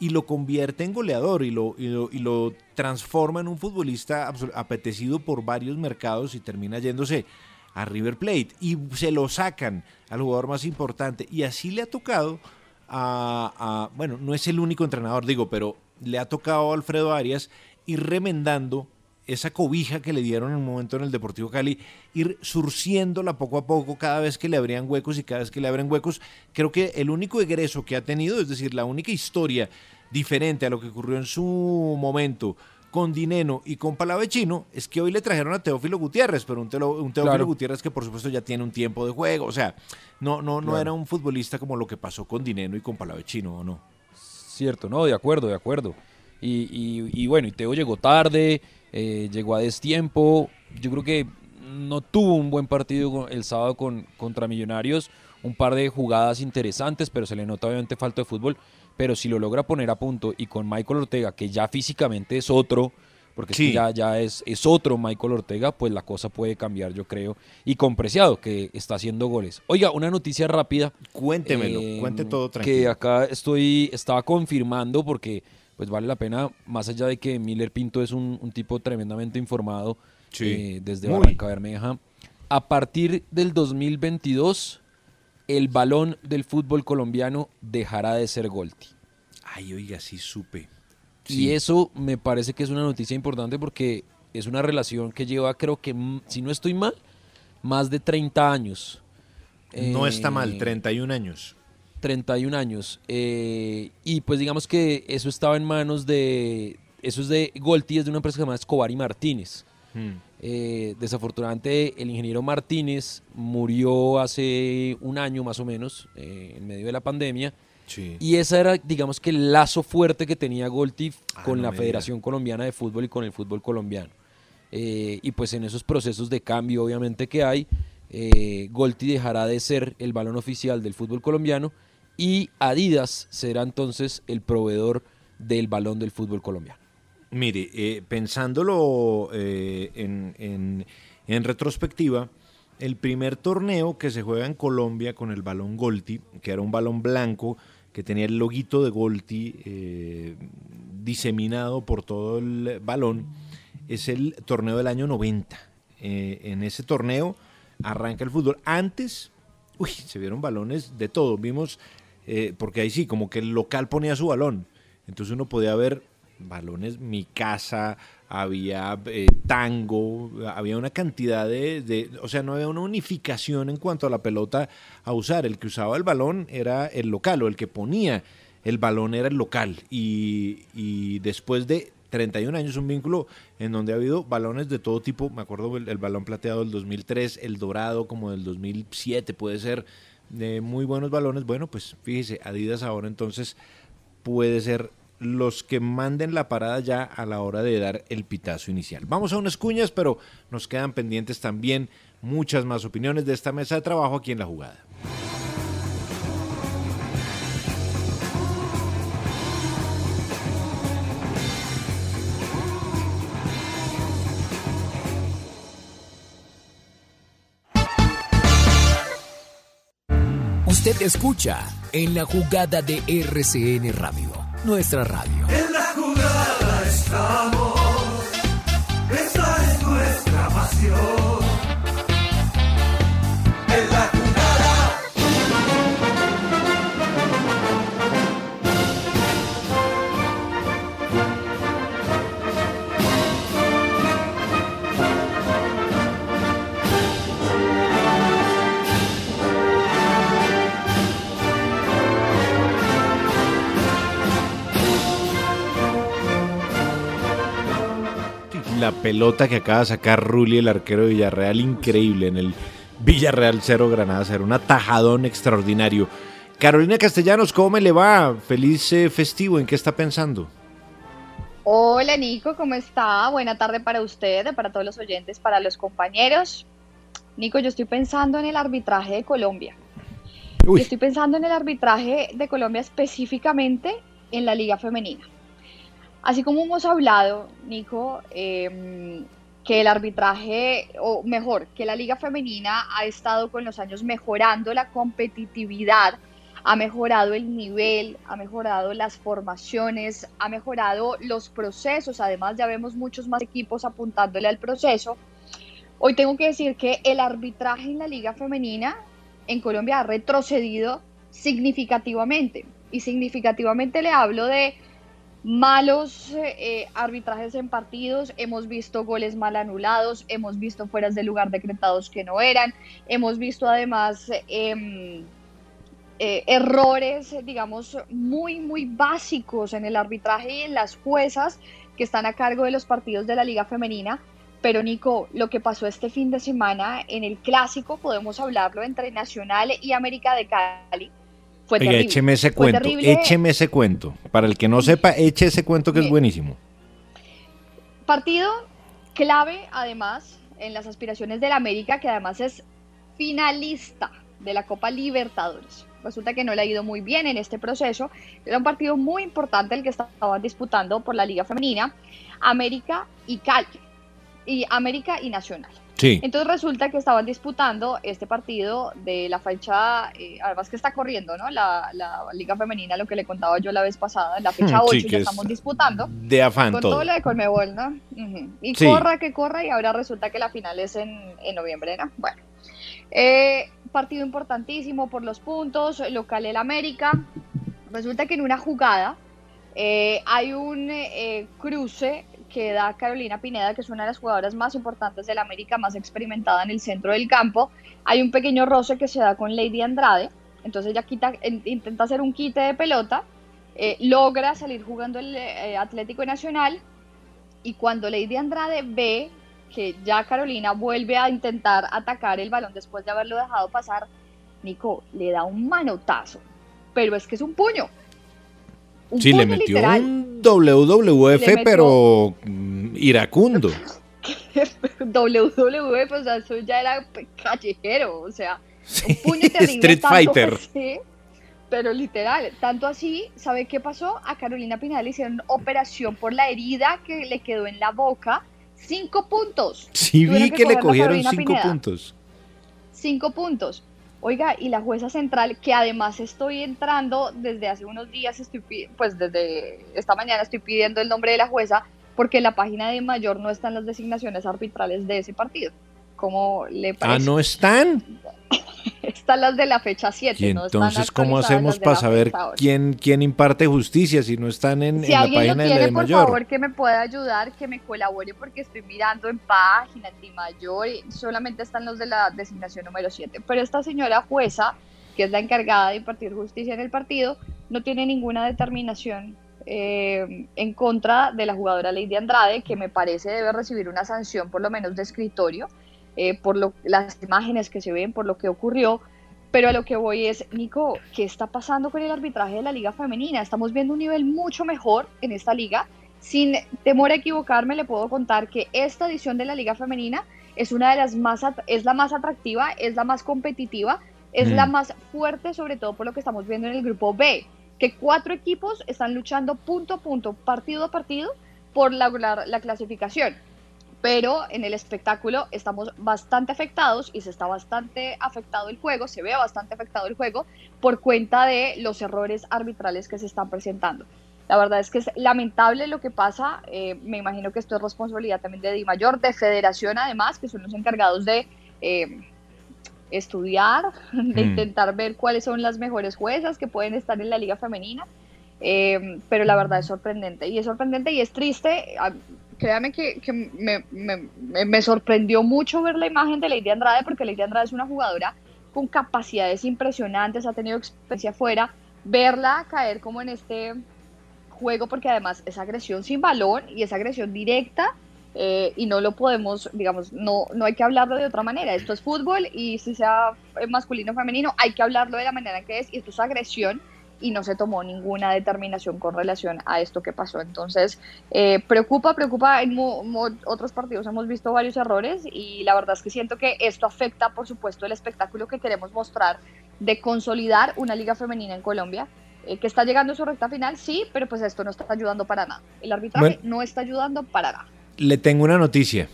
Y lo convierte en goleador y lo, y lo, transforma en un futbolista apetecido por varios mercados y termina yéndose a River Plate. Y se lo sacan al jugador más importante. Y así le ha tocado a, a- bueno, no es el único entrenador, digo, pero le ha tocado a Alfredo Arias ir remendando esa cobija que le dieron en un momento en el Deportivo Cali, ir surciéndola poco a poco cada vez que le abrían huecos y cada vez que le abren huecos. Creo que el único egreso que ha tenido, es decir, la única historia diferente a lo que ocurrió en su momento con Dineno y con Palavecino, es que hoy le trajeron a Teófilo Gutiérrez, pero un, Teófilo Claro. Gutiérrez que por supuesto ya tiene un tiempo de juego, o sea, no, no, no Claro. era un futbolista como lo que pasó con Dineno y con Palavecino, ¿o no? Cierto, no, de acuerdo, de acuerdo. Y, y- y bueno, y Teo llegó tarde, eh, llegó a destiempo. Yo creo que no tuvo un buen partido el sábado con, contra Millonarios. Un par de jugadas interesantes, pero se le nota obviamente falta de fútbol. Pero si lo logra poner a punto y con Michael Ortega, que ya físicamente es otro, porque es que Sí. ya, ya es, es otro Michael Ortega, pues la cosa puede cambiar, yo creo. Y con Preciado, que está haciendo goles. Oiga, una noticia rápida. Cuéntemelo, eh, cuente todo Que tranquilo. acá estoy, estaba confirmando porque pues vale la pena, más allá de que Miller Pinto es un, un tipo tremendamente informado Sí, eh, desde muy. Barranca Bermeja, a partir del 2022 el balón del fútbol colombiano dejará de ser Golti. Ay, oiga, sí supe. Y eso me parece que es una noticia importante porque es una relación que lleva, creo que, si no estoy mal, más de 30 años. No está mal, Eh, 31 años. 31 años. eh, y pues digamos que eso estaba en manos de. Eso es de Golti, es de una empresa llamada Escobar y Martínez. Hmm. Eh, desafortunadamente, el ingeniero Martínez murió hace un año más o menos, eh, en medio de la pandemia. Sí. Y ese era, digamos que el lazo fuerte que tenía Golti Ah, con no la Federación Colombiana de Fútbol y con el fútbol colombiano. Eh, y pues en esos procesos de cambio, obviamente, que hay, eh, Golti dejará de ser el balón oficial del fútbol colombiano y Adidas será entonces el proveedor del balón del fútbol colombiano. Mire, eh, pensándolo eh, en, retrospectiva, el primer torneo que se juega en Colombia con el balón Golti, que era un balón blanco que tenía el loguito de Golti eh, diseminado por todo el balón, es el torneo del año 90. Eh, en ese torneo arranca el fútbol. Antes, uy, se vieron balones de todo. Vimos, eh, porque ahí sí, como que el local ponía su balón. Entonces uno podía ver balones Mi Casa, había eh, tango, había una cantidad de, de- O sea, no había una unificación en cuanto a la pelota a usar. El que usaba el balón era el local o el que ponía el balón era el local. Y, y después de 31 años, un vínculo en donde ha habido balones de todo tipo. Me acuerdo el, el balón plateado del 2003, el dorado como del 2007, puede ser de muy buenos balones. Bueno, pues fíjese, Adidas ahora entonces puede ser los que manden la parada ya a la hora de dar el pitazo inicial. Vamos a unas cuñas, pero nos quedan pendientes también muchas más opiniones de esta mesa de trabajo aquí en la jugada. Escucha en la jugada de RCN Radio, nuestra radio. En la jugada estamos. Esa es nuestra pasión. La pelota que acaba de sacar Rulli, el arquero de Villarreal, increíble en el Villarreal 0 Granada 0, un atajadón extraordinario. Carolina Castellanos, ¿cómo me le va? Feliz eh, festivo, ¿en qué está pensando? Hola Nico, ¿cómo está? Buena tarde para usted, para todos los oyentes, para los compañeros. Nico, yo estoy pensando en el arbitraje de Colombia. Yo estoy pensando en el arbitraje de Colombia específicamente en la liga femenina. Así como hemos hablado, Nico, em, que el arbitraje, o mejor, que la liga femenina ha estado con los años mejorando la competitividad, ha mejorado el nivel, ha mejorado las formaciones, ha mejorado los procesos, además ya vemos muchos más equipos apuntándole al proceso. Hoy tengo que decir que el arbitraje en la liga femenina en Colombia ha retrocedido significativamente. Y significativamente le hablo de malos eh, arbitrajes en partidos, hemos visto goles mal anulados, hemos visto fueras de lugar decretados que no eran, hemos visto además em, eh, errores, digamos, muy, muy básicos en el arbitraje y en las juezas que están a cargo de los partidos de la Liga Femenina. Pero Nico, lo que pasó este fin de semana en el clásico, podemos hablarlo entre Nacional y América de Cali, fue Oiga, terrible. écheme ese Fue cuento, terrible. écheme ese cuento. Para el que no sepa, eche ese cuento que es buenísimo. Partido clave, además, en las aspiraciones del América, que además es finalista de la Copa Libertadores. Resulta que no le ha ido muy bien en este proceso. Era un partido muy importante el que estaban disputando por la Liga Femenina, América y Cali, y América y Nacional. Sí. Entonces resulta que estaban disputando este partido de la fecha, eh, además que está corriendo, ¿no? La, la Liga Femenina, lo que le contaba yo la vez pasada, en la fecha Hmm, 8 sí, ya que es estamos disputando. de afán con todo. todo lo de Colmebol, ¿no? Y Sí. corra que corra y ahora resulta que la final es en, en noviembre, ¿no? Bueno. Eh, partido importantísimo por los puntos, local el América. Resulta que en una jugada eh, hay un eh, cruce que da Carolina Pineda, que es una de las jugadoras más importantes del América, más experimentada en el centro del campo. Hay un pequeño roce que se da con Lady Andrade, entonces ella quita, en- intenta hacer un quite de pelota, eh, logra salir jugando el eh, Atlético Nacional y cuando Lady Andrade ve que ya Carolina vuelve a intentar atacar el balón después de haberlo dejado pasar, Nico le da un manotazo, pero es que es un puño. Un Sí, le metió literal. un WWF, metió- pero mm, iracundo. [laughs] Pues o sea, eso ya era callejero, o sea, un puño terrible. Street Fighter. así, pero literal, tanto así, ¿sabe qué pasó? A Carolina Pinal le hicieron operación por la herida que le quedó en la boca, cinco puntos. Sí, Tuvieron vi que le cogieron cinco Pineda. puntos. Cinco puntos. Oiga, y la jueza central, que además estoy entrando desde hace unos días, estoy pues desde esta mañana estoy pidiendo el nombre de la jueza, porque en la página de mayor no están las designaciones arbitrales de ese partido. ¿Cómo le Ah, parece? ¿no están? [laughs] Están las de la fecha 7. Y no están entonces, ¿cómo hacemos de para saber quién, quién imparte justicia si no están en, Si en la página de la tiene, de por mayor? favor, que me pueda ayudar, que me colabore, porque estoy mirando en página, Di Mayor, y solamente están los de la designación número 7. Pero esta señora jueza, que es la encargada de impartir justicia en el partido, no tiene ninguna determinación eh, en contra de la jugadora Lady Andrade, que me parece debe recibir una sanción, por lo menos de escritorio, eh, por lo, las imágenes que se ven, por lo que ocurrió. Pero a lo que voy es, Nico, ¿qué está pasando con el arbitraje de la liga femenina? Estamos viendo un nivel mucho mejor en esta liga. Sin temor a equivocarme, le puedo contar que esta edición de la liga femenina es una de las más, es la más atractiva, es la más competitiva, es Mm. la más fuerte, sobre todo por lo que estamos viendo en el grupo B, que cuatro equipos están luchando punto a punto, partido a partido, por la, la- la clasificación pero en el espectáculo estamos bastante afectados y se está bastante afectado el juego, se ve bastante afectado el juego por cuenta de los errores arbitrales que se están presentando. La verdad es que es lamentable lo que pasa, eh, me imagino que esto es responsabilidad también de Di Mayor, de Federación además, que son los encargados de eh, estudiar, [laughs] de Mm. intentar ver cuáles son las mejores juezas que pueden estar en la liga femenina. Eh, pero la verdad es sorprendente y es sorprendente y es triste. Créame que, que me, me- me- sorprendió mucho ver la imagen de Lady Andrade porque Lady Andrade es una jugadora con capacidades impresionantes, ha tenido experiencia afuera. Verla caer como en este juego porque además es agresión sin balón y es agresión directa eh, y no lo podemos, digamos, no, no hay que hablarlo de otra manera. Esto es fútbol y si sea masculino o femenino, hay que hablarlo de la manera que es y esto es agresión y no se tomó ninguna determinación con relación a esto que pasó. Entonces, eh, preocupa, preocupa, en otros partidos hemos visto varios errores y la verdad es que siento que esto afecta, por supuesto, el espectáculo que queremos mostrar de consolidar una liga femenina en Colombia. Eh, que está llegando a su recta final, sí, pero pues esto no está ayudando para nada. El arbitraje no está ayudando para nada. Le tengo una noticia.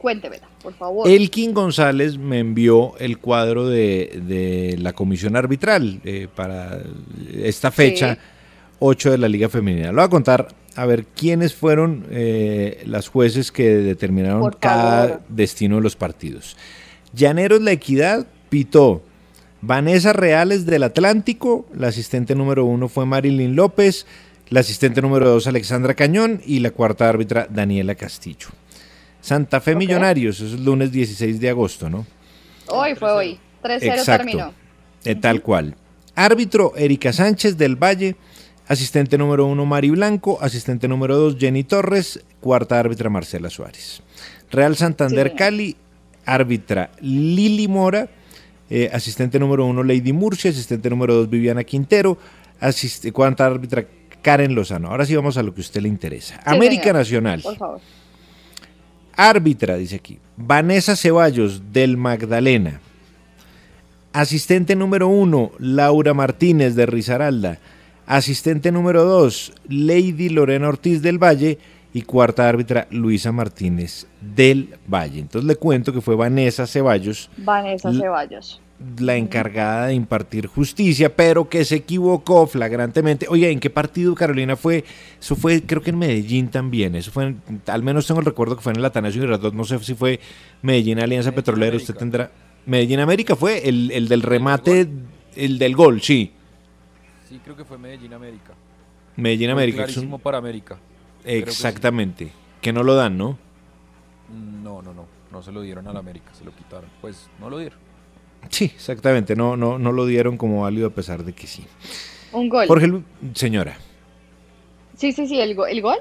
Cuéntemela, por favor. Elkin González me envió el cuadro de, la comisión arbitral eh, para esta fecha 8 de la Liga Femenina. Lo voy a contar a ver quiénes fueron eh, las jueces que determinaron cada destino de los partidos. Llaneros La Equidad pitó Vanessa Reales del Atlántico, la asistente número uno fue Marilyn López, la asistente número dos Alexandra Cañón y la cuarta árbitra Daniela Castillo. Santa Fe Millonarios, es lunes 16 de agosto, ¿no? Hoy fue hoy, 3-0 terminó. Eh, tal cual. Árbitro Erika Sánchez del Valle, asistente número uno Mari Blanco, asistente número dos Jenny Torres, cuarta árbitra Marcela Suárez. Real Santander Cali, árbitra Lili Mora, eh, asistente número uno Lady Murcia, asistente número dos Viviana Quintero, asiste, cuarta árbitra Karen Lozano. Ahora sí vamos a lo que a usted le interesa. América Nacional. Por favor. Árbitra, dice aquí, Vanessa Ceballos del Magdalena. Asistente número uno, Laura Martínez de Risaralda. Asistente número dos, Lady Lorena Ortiz del Valle. Y cuarta árbitra, Luisa Martínez del Valle. Entonces le cuento que fue Vanessa Ceballos. Vanessa Ceballos la encargada de impartir justicia, pero que se equivocó flagrantemente. Oye, ¿en qué partido Carolina fue? Eso fue, creo que en Medellín también. Eso fue, al menos tengo el recuerdo que fue en el Atanasio Girardot. No sé si fue Medellín Alianza Petrolera. Usted tendrá. Medellín América fue el, del remate, el del gol, sí. Sí, creo que fue Medellín América. Medellín América. Clarísimo para América. Exactamente. Que, no lo dan, ¿no? No, no, no. No se lo dieron al América, se lo quitaron. Pues no lo dieron. Sí, exactamente. No, no, no lo dieron como válido a pesar de que sí. Un gol. Jorge, señora. Sí, sí, sí, el, el gol.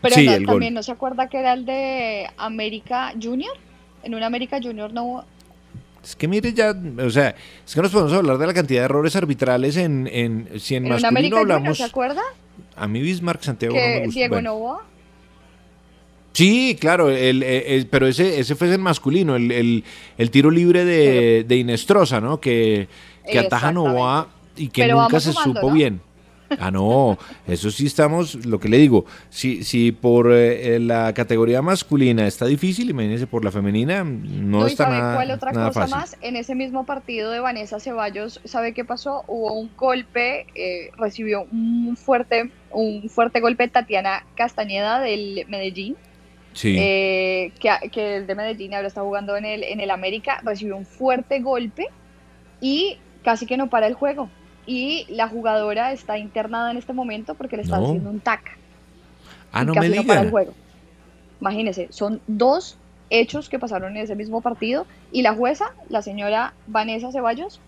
Pero también no se acuerda que era el de América Junior. En un América Junior no. Es que mire ya, o sea, es que nos podemos hablar de la cantidad de errores arbitrales en, en si en, masculino hablamos. ¿Se acuerda? A mí Bismarck Santiago no me gusta. Diego Novoa. Sí, claro, el, pero ese, ese fue el masculino, el, tiro libre de, de Inestrosa, ¿no? Que, que ataja Novoa y que nunca se supo bien. Ah, no, eso sí estamos, lo que le digo, si, si por eh, la categoría masculina está difícil, imagínense por la femenina, no, está nada, cuál otra cosa más? En ese mismo partido de Vanessa Ceballos, ¿sabe qué pasó? Hubo un golpe, eh, recibió un fuerte, un fuerte golpe Tatiana Castañeda del Medellín, eh, que, que, es de Medellín, ahora está jugando en el, en el América, recibió un fuerte golpe y casi que no para el juego. Y la jugadora está internada en este momento porque le están haciendo un tac. Ah, no me para el juego. Imagínense, son dos hechos que pasaron en ese mismo partido y la jueza, la señora Vanessa Ceballos,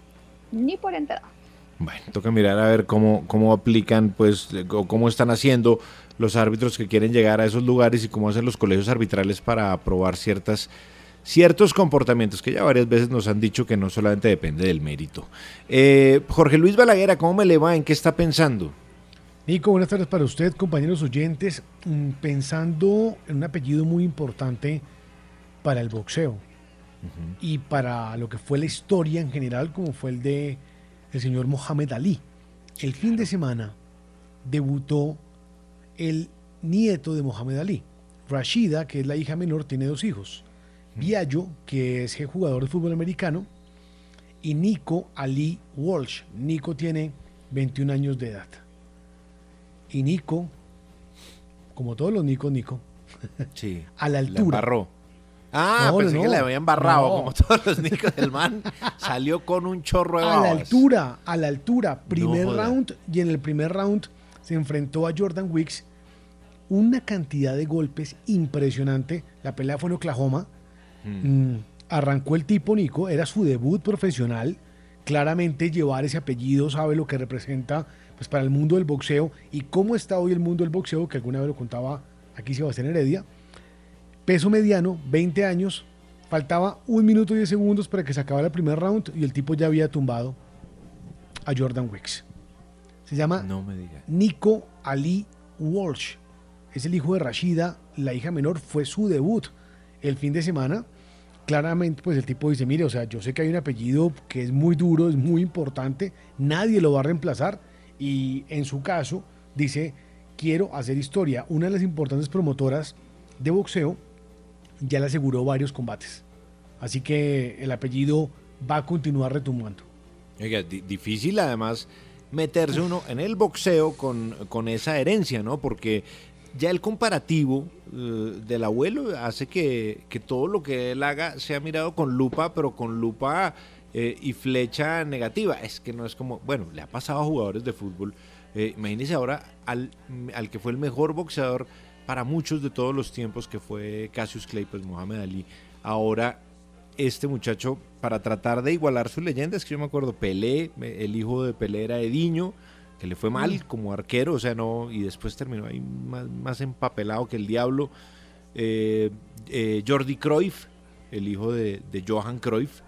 ni por enterada. Bueno, toca mirar a ver cómo, cómo aplican, pues, cómo están haciendo los árbitros que quieren llegar a esos lugares y cómo hacen los colegios arbitrales para aprobar ciertas ciertos comportamientos que ya varias veces nos han dicho que no solamente depende del mérito. Eh, Jorge Luis Balaguer, ¿cómo me le va? ¿En qué está pensando? Nico, buenas tardes para usted, compañeros oyentes. Mm, pensando en un apellido muy importante para el boxeo y para lo que fue la historia en general, como fue el de el señor Mohamed Ali. El fin de semana debutó el nieto de Mohamed Ali. Rashida, que es la hija menor, tiene dos hijos. Viallo, que es el jugador de fútbol americano, y Nico Ali Walsh. Nico tiene 21 años de edad. Y Nico, como todos los Nico, Nico, [laughs] sí, [laughs] a la altura. Ah, pensé que le habían barrado, como todos los Nicos del man. [laughs] salió con un chorro de A la altura, a la altura. Primer round, y en el primer round se enfrentó a Jordan Wicks. Una cantidad de golpes impresionante. La pelea fue en Oklahoma. Mm. Mm, arrancó el tipo Nico, era su debut profesional. Claramente llevar ese apellido sabe lo que representa pues, para el mundo del boxeo y cómo está hoy el mundo del boxeo, que alguna vez lo contaba aquí Sebastián Heredia Peso mediano, 20 años. Faltaba un minuto y 10 segundos para que se acabara el primer round y el tipo ya había tumbado a Jordan Wicks. Se llama No me diga. Nico Ali Walsh. Es el hijo de Rashida, la hija menor, fue su debut el fin de semana. Claramente, pues el tipo dice, mire, o sea, yo sé que hay un apellido que es muy duro, es muy importante, nadie lo va a reemplazar y en su caso dice, quiero hacer historia. Una de las importantes promotoras de boxeo ya le aseguró varios combates. Así que el apellido va a continuar retumbando. Oiga, di- difícil además meterse uno en el boxeo con, con esa herencia, ¿no? Porque ya el comparativo eh, del abuelo hace que, que todo lo que él haga sea mirado con lupa, pero con lupa eh, y flecha negativa. Es que no es como, bueno, le ha pasado a jugadores de fútbol. Eh, imagínese ahora al, al que fue el mejor boxeador para muchos de todos los tiempos, que fue Cassius Clay, pues Mohamed Ali. Ahora este muchacho para tratar de igualar su leyenda. Es que yo me acuerdo, Pelé, el hijo de Pelé era Ediño, que le fue mal como arquero, o sea, no, y después terminó ahí más, más empapelado que el diablo. Eh, eh, Jordi Cruyff, el hijo de, Johan Cruyff,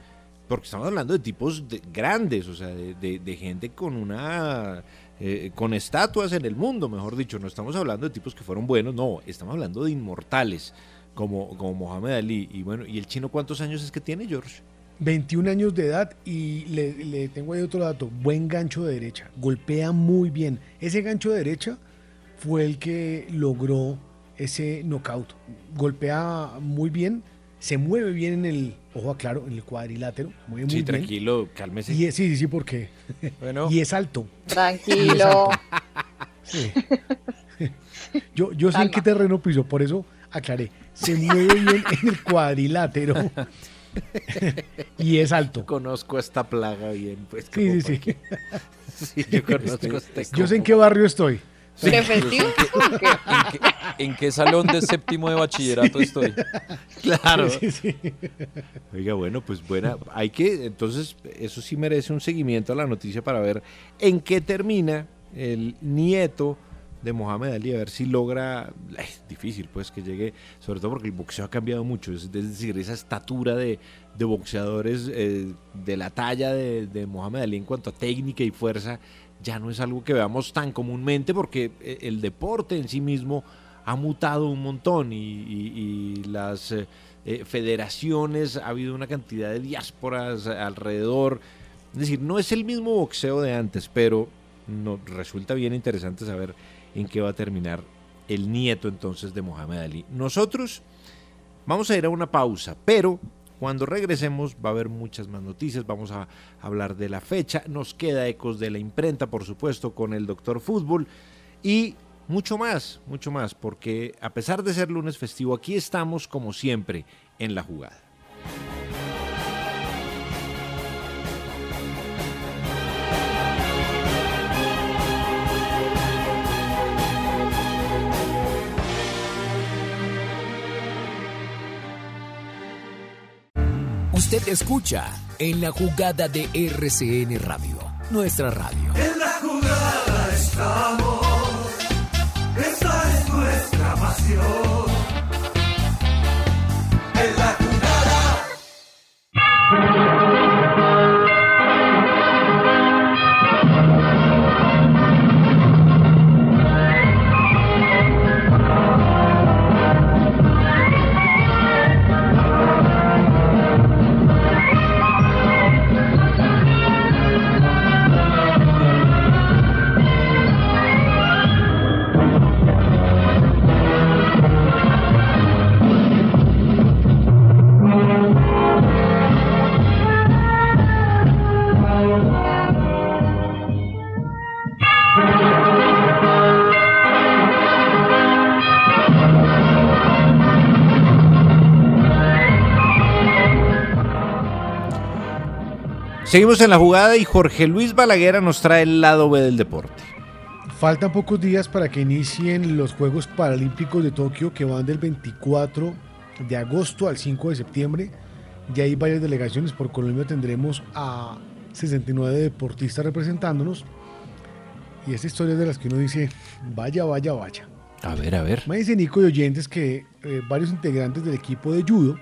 porque estamos hablando de tipos de- grandes, o sea, de gente con una. eh, con estatuas en el mundo, mejor dicho. No estamos hablando de tipos que fueron buenos, no, estamos hablando de inmortales, como, como Mohamed Ali. Y bueno, ¿y el chino cuántos años es que tiene, George? 21 años de edad y le, le tengo ahí otro dato, buen gancho de derecha, golpea muy bien. Ese gancho de derecha fue el que logró ese knockout. Golpea muy bien, se mueve bien en el, ojo claro, en el cuadrilátero, mueve muy Sí, bien. tranquilo, cálmese. Y es- sí, sí, sí, porque. [laughs] y es alto. Tranquilo. Y es alto. Sí. [laughs] Yo, yo sé en qué terreno piso, por eso aclaré. Se mueve bien en el cuadrilátero. [laughs] [laughs] y es alto. Conozco esta plaga bien, pues. Sí, sí, sí. [laughs] Sí, yo conozco este Yo sé en qué barrio estoy. [laughs] ¿En qué, en qué salón de séptimo de bachillerato estoy? Claro. Sí, sí, sí. Oiga, bueno, pues buena. Hay que, entonces, eso sí merece un seguimiento a la noticia para ver en qué termina el nieto de Mohamed Ali, a ver si logra. Es difícil, pues, que llegue, sobre todo porque el boxeo ha cambiado mucho. Es, decir, esa estatura de, de boxeadores eh, de la talla de, de Mohamed Ali en cuanto a técnica y fuerza ya no es algo que veamos tan comúnmente porque eh, el deporte en sí mismo ha mutado un montón y, las eh, federaciones, ha habido una cantidad de diásporas alrededor. Es decir, no es el mismo boxeo de antes, pero no, resulta bien interesante saber en qué va a terminar el nieto entonces de Mohamed Ali. Nosotros vamos a ir a una pausa, pero cuando regresemos va a haber muchas más noticias, vamos a hablar de la fecha, nos queda ecos de la imprenta, por supuesto, con el doctor Fútbol y mucho más, mucho más, porque a pesar de ser lunes festivo, aquí estamos como siempre en la jugada. Escucha en la jugada de RCN Radio, nuestra radio. En la jugada estamos. Esta es nuestra pasión. Seguimos en la jugada y Jorge Luis Balaguera nos trae el lado B del deporte. Faltan pocos días para que inicien los Juegos Paralímpicos de Tokio que van del 24 de agosto al 5 de septiembre. Ya hay varias delegaciones. Por Colombia tendremos a 69 deportistas representándonos. Y esta historia es de las que uno dice, vaya, vaya, vaya. A ver, a ver. Me dice Nico y oyentes que eh, varios integrantes del equipo de judo,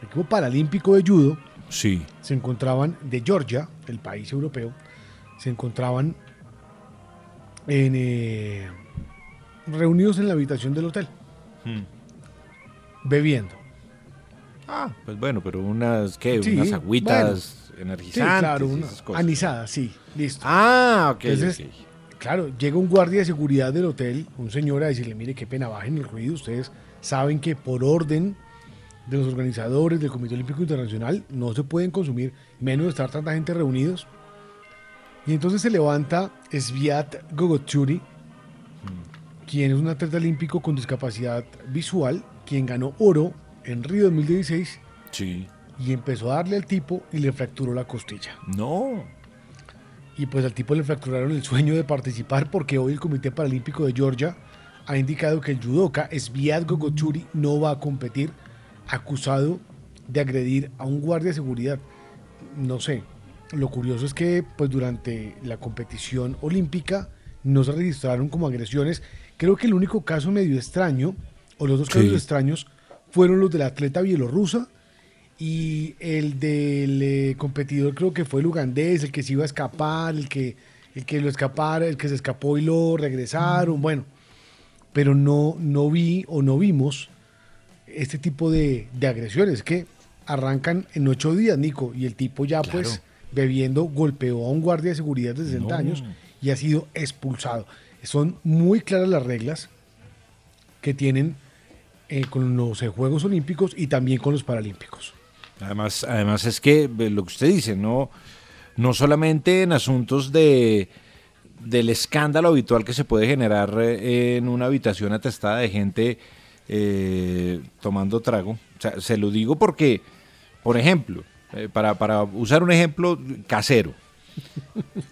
el equipo paralímpico de judo, Sí. se encontraban de Georgia, el país europeo, se encontraban en, eh, reunidos en la habitación del hotel, Hmm. bebiendo. Ah, pues bueno, pero unas, ¿qué? Sí, unas agüitas bueno. energizantes. Sí, claro, una esas cosas. anisada, sí, listo. Ah, ok, Entonces, claro, llega un guardia de seguridad del hotel, un señor a decirle, mire, qué pena, bajen el ruido, ustedes saben que por orden de los organizadores del Comité Olímpico Internacional no se pueden consumir, menos de estar tanta gente reunidos. Y entonces se levanta Sviat Gogotchuri, quien es un atleta olímpico con discapacidad visual, quien ganó oro en Río 2016 Sí. y empezó a darle al tipo y le fracturó la costilla. No. Y pues al tipo le fracturaron el sueño de participar porque hoy el Comité Paralímpico de Georgia ha indicado que el judoka Sviat Gogochuri no va a competir acusado de agredir a un guardia de seguridad. No sé, lo curioso es que pues durante la competición olímpica no se registraron como agresiones. Creo que el único caso medio extraño, o los dos casos extraños, fueron los de la atleta bielorrusa y el del eh, competidor creo que fue el ugandés, el que se iba a escapar, el que, el que lo escapara, el que se escapó y lo regresaron, bueno, pero no, no vi o no vimos este tipo de, de agresiones que arrancan en ocho días, Nico, y el tipo ya pues bebiendo golpeó a un guardia de seguridad de 60 No. años y ha sido expulsado. Son muy claras las reglas que tienen eh, con los Juegos Olímpicos y también con los Paralímpicos. Además, además es que lo que usted dice, no, no solamente en asuntos de del escándalo habitual que se puede generar eh, en una habitación atestada de gente eh, tomando trago. Se lo digo porque, por ejemplo, eh, para, para usar un ejemplo casero,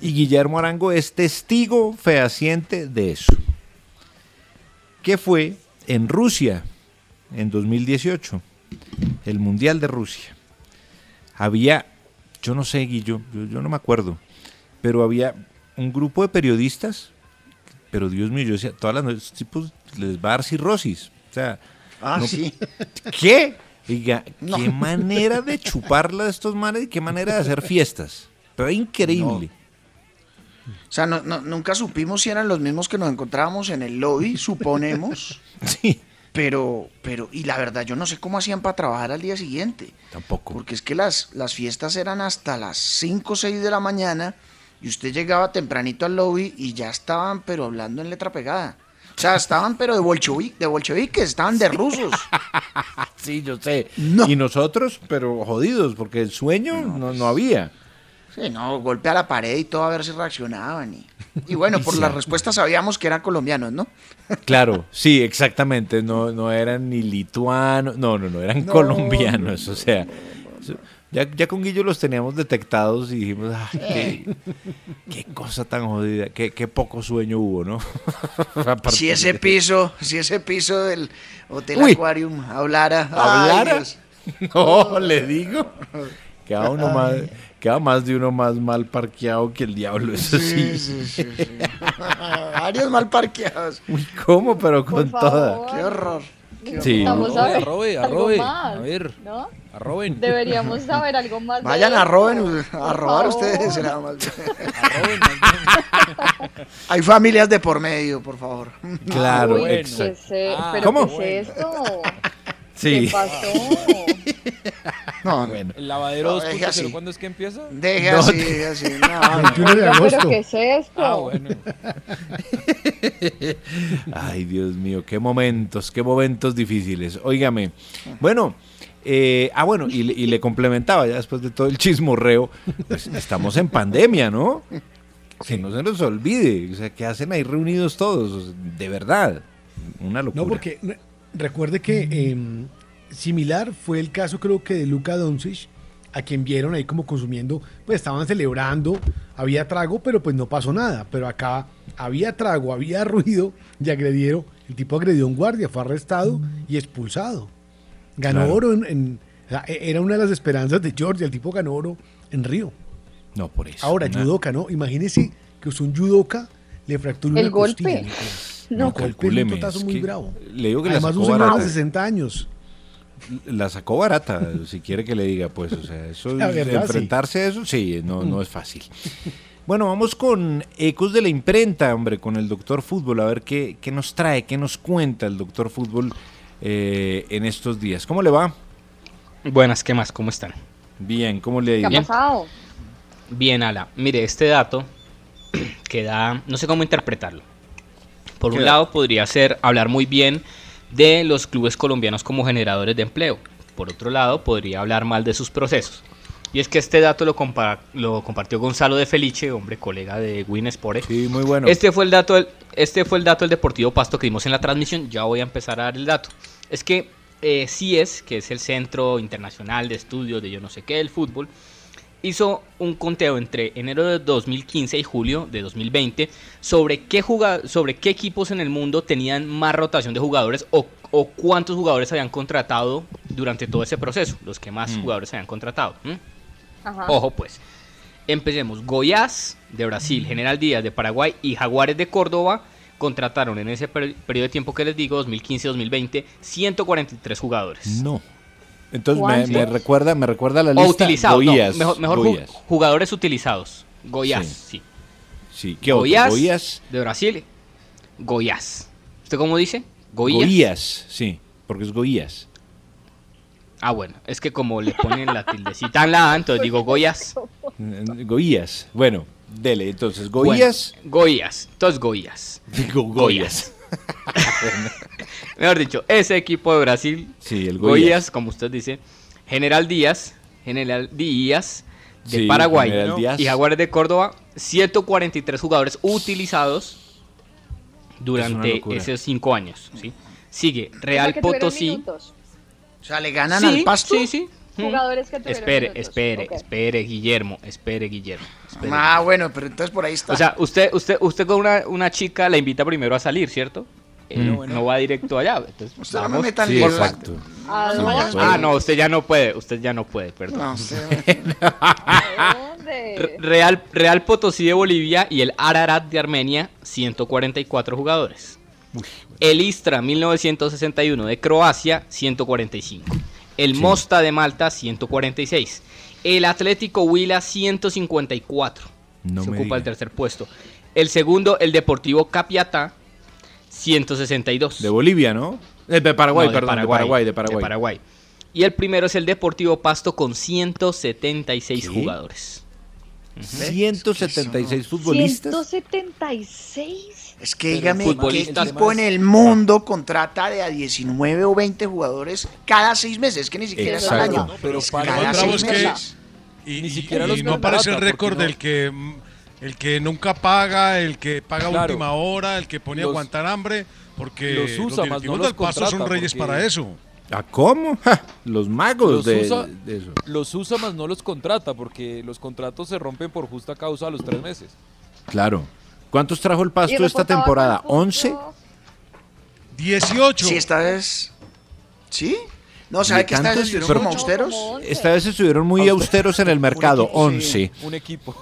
y Guillermo Arango es testigo fehaciente de eso. Que fue en Rusia en 2018, el Mundial de Rusia. Había, yo no sé, Guillo, yo, yo no me acuerdo, pero había un grupo de periodistas, pero Dios mío, yo decía, todas las noches, tipos les va a dar cirrosis. O sea, Ah, sí. [laughs] ¿Qué? Oiga, No. qué manera de chuparla de estos manes y qué manera de hacer fiestas. Pero increíble. O sea, no- no- nunca supimos si eran los mismos que nos encontrábamos en el lobby, suponemos. [laughs] Sí. Pero, pero, y la verdad, yo no sé cómo hacían para trabajar al día siguiente. Tampoco. Porque es que las, las fiestas eran hasta las 5 o 6 de la mañana y usted llegaba tempranito al lobby y ya estaban, pero hablando en letra pegada. O sea, estaban, pero de, bolchevi- de bolcheviques, estaban de rusos. [laughs] Sí, yo sé. Y nosotros, pero jodidos, porque el sueño no, no había. Sí, no, golpe a la pared y todo a ver si reaccionaban. Y, y bueno, [laughs] por Sí. las respuestas sabíamos que eran colombianos, ¿no? [laughs] Claro, sí, exactamente. No, no eran ni lituanos, no, no, no, eran No, colombianos. O sea, ya, ya con Guillo los teníamos detectados y dijimos, "Ay, qué, qué cosa tan jodida, qué, qué poco sueño hubo, ¿no? [laughs] Si ese piso, si ese piso del Hotel Uy. Aquarium hablara. ay, ¿Hablara? Dios. [laughs] No, le digo. Queda uno más, queda más de uno más mal parqueado que el diablo, eso sí. Sí, sí, sí, sí. [laughs] Varios mal parqueados. Uy, ¿cómo? Pero con toda. Qué horror. Sí. Vamos a ver. Arrobe, algo arrobe. más, A ver, ¿no? arroben. Deberíamos saber algo más. de Vayan a esto. roben, a robar ustedes. será más bien. Hay familias de por medio, por favor. Claro, Uy, ¿qué exacto. es Ah, ¿Pero ¿cómo? qué es esto? Sí. ¿Qué pasó? No, Bueno. ¿El lavadero No, deje 2.0 así. cuándo es que empieza? Deje No, así, deje así. No, 21 [laughs] de agosto. ¿Pero qué es esto? Ah, bueno. [laughs] Ay, Dios mío, qué momentos, qué momentos difíciles. Óigame, bueno, eh, ah, bueno, y, le- y le complementaba ya después de todo el chismorreo, pues estamos en pandemia, ¿no? Que no se nos olvide, o sea, ¿qué hacen ahí reunidos todos? De verdad, una locura. No, porque re- recuerde que em, similar fue el caso creo que de Luka Doncic, a quien vieron ahí como consumiendo, pues estaban celebrando, había trago, pero pues no pasó nada. Pero acá había trago, había [laughs] ruido y agredieron, el tipo agredió a un guardia, fue arrestado y expulsado. Ganó Claro. oro en, en- o sea, e- era una de las esperanzas de Georgia, el tipo ganó oro en Río. No, por eso. Ahora, una- judoka, ¿no? Imagínese que usted un judoka le fractura El una costilla, golpe. Nicolás. No, calcúleme. Un es muy que bravo. Le digo que Además, la un señor de 60 años. La sacó barata, [laughs] si quiere que le diga, pues, o sea, eso, verdad, sí. enfrentarse a eso, sí, no, no es fácil. Bueno, vamos con Ecos de la Imprenta, hombre, con el Doctor Fútbol, a ver qué, qué nos trae, qué nos cuenta el Doctor Fútbol eh, en estos días. ¿Cómo le va? Buenas, ¿qué más? ¿Cómo están? Bien, ¿cómo le ha ¿Qué ha pasado? Bien, Ala. Mire, este dato [clears throat] que da, no sé cómo interpretarlo. Por ¿Qué un da? lado podría ser hablar muy bien de los clubes colombianos como generadores de empleo. Por otro lado, podría hablar mal de sus procesos. Y es que este dato lo, compa- lo compartió Gonzalo de Felice, hombre, colega de Win Sport. Sí, muy bueno. Este fue el dato del, este fue el dato del Deportivo Pasto que dimos en la transmisión. Ya voy a empezar a dar el dato. Es que eh, CIES, que es el Centro Internacional de Estudios de yo no sé qué del fútbol, hizo un conteo entre enero de 2015 y julio de 2020 sobre qué, juga- sobre qué equipos en el mundo tenían más rotación de jugadores o, o cuántos jugadores habían contratado durante todo ese proceso, los que más Mm. jugadores habían contratado. Ojo pues. Empecemos. Goiás de Brasil, General Díaz de Paraguay y Jaguares de Córdoba contrataron en ese per- periodo de tiempo que les digo, 2015-2020, 143 jugadores. No. Entonces me, recuerda, me recuerda la O lista. no, Goiás, mejor, mejor jugadores utilizados. Goiás, Sí. sí. Sí, ¿qué otro? De Brasil. Goiás. ¿Usted cómo dice? Goiás. Goiás, sí, porque es Goiás. Ah, bueno, es que como le ponen la tildecita en la A, entonces digo Goiás. Goiás. Bueno, dele, entonces, Goiás. Bueno, Goiás. Entonces Goiás. Digo Goiás. [laughs] Mejor dicho, ese equipo de Brasil, Sí, el Goiás, Goiás. como usted dice, General Díaz, General Díaz de Sí, Paraguay General Díaz. y Jaguares de Córdoba, 143 jugadores utilizados durante esos cinco años. ¿sí? Sigue Real Potosí. minutos. O sea, le ganan Sí, al pasto. sí, sí. Jugadores que tuvieron Espere, minutos. espere, Ok. espere, Guillermo, espere, Guillermo. espere. Ah, bueno, pero entonces por ahí está. O sea, usted, usted, usted con una, una chica la invita primero a salir, ¿cierto? Eh, Mm. no, no va directo allá. Entonces, Usted no me vamos meta en Sí, lío. exacto. ¿A Sí, dónde? ya puede. Ah, no, usted ya no puede, usted ya no puede, perdón. No, usted- [laughs] ¿A Re- dónde? Real, Real Potosí de Bolivia y el Ararat de Armenia, 144 jugadores. El Istra 1961 de Croacia, 145. El Sí. Mosta de Malta, 146. El Atlético Huila, 154. No Se me ocupa el tercer puesto. El segundo, el Deportivo Capiatá, 162. De Bolivia, ¿no? Eh, de Paraguay, No, de perdón, de Paraguay, de Paraguay. Y el primero es el Deportivo Pasto con 176 ¿Qué? jugadores. 176 futbolistas. 176. Es que dígame, ¿qué equipo en el mundo contrata de a 19 o 20 jugadores cada seis meses? Es que ni siquiera es al año. Pero es para- cada seis es que- meses. Y, Ni y- siquiera y los no aparece el récord no- del que el que nunca paga, el que paga a Claro. última hora, el que pone a Los- aguantar hambre, porque los usa, no directivos los del Pasto son reyes porque- para eso. ¿A cómo? [laughs] Ja, los magos Los de, usa- de eso. Los usa más no los contrata porque los contratos se rompen por justa causa a los tres meses. Claro. ¿Cuántos trajo el pasto esta temporada? con punto- ¿11? 18. Sí, esta vez. ¿Sí? No, ¿sabe ¿De que esta vez estuvieron Pero- como austeros? Esta vez estuvieron muy austeros en el mercado. equipo, sí. 11. Un equipo.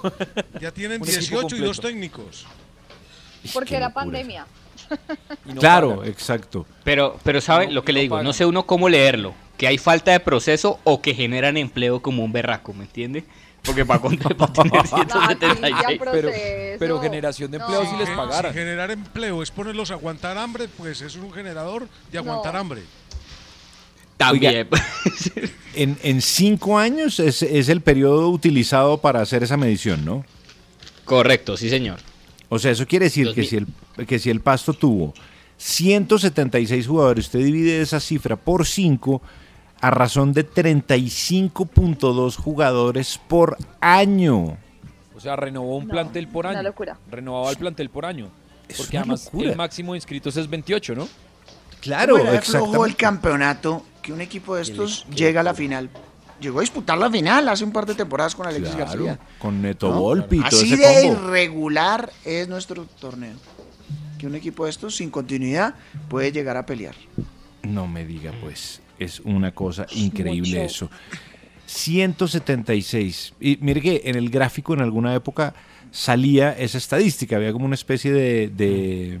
Ya tienen Un equipo 18 y dos técnicos. Porque Qué era pandemia. No Claro, pagan. exacto. Pero, pero ¿sabe No, lo que le digo? No sé uno cómo leerlo. Que hay falta de proceso o que generan empleo como un berraco, ¿me entiende? Porque para, contar- [laughs] para tener 176. Pero- Pero, generación de No. empleo si les Si pagaran. generar empleo es ponerlos a aguantar hambre, pues es un generador de aguantar No. hambre. También. [laughs] En, en cinco años es, es el periodo utilizado para hacer esa medición, ¿no? Correcto, sí, señor. O sea, eso quiere decir que si, el, que si el Pasto tuvo 176 jugadores, usted divide esa cifra por 5 a razón de 35.2 jugadores por año. O sea, renovó un No, plantel por una año. locura. Renovaba el plantel por año. Es Porque una además locura. el máximo de inscritos es 28, ¿no? Claro, ¿Cómo era de flojo el exactamente. campeonato que un equipo de estos llega a la final? Llegó a disputar la final hace un par de temporadas con Alexis Claro, García. con Neto ¿no? Volpi y todo Así ese de combo. irregular es nuestro torneo. Que un equipo de estos sin continuidad puede llegar a pelear. No me diga, pues, es una cosa increíble mucho. eso. 176. Y mire que en el gráfico en alguna época salía esa estadística, había como una especie de, de,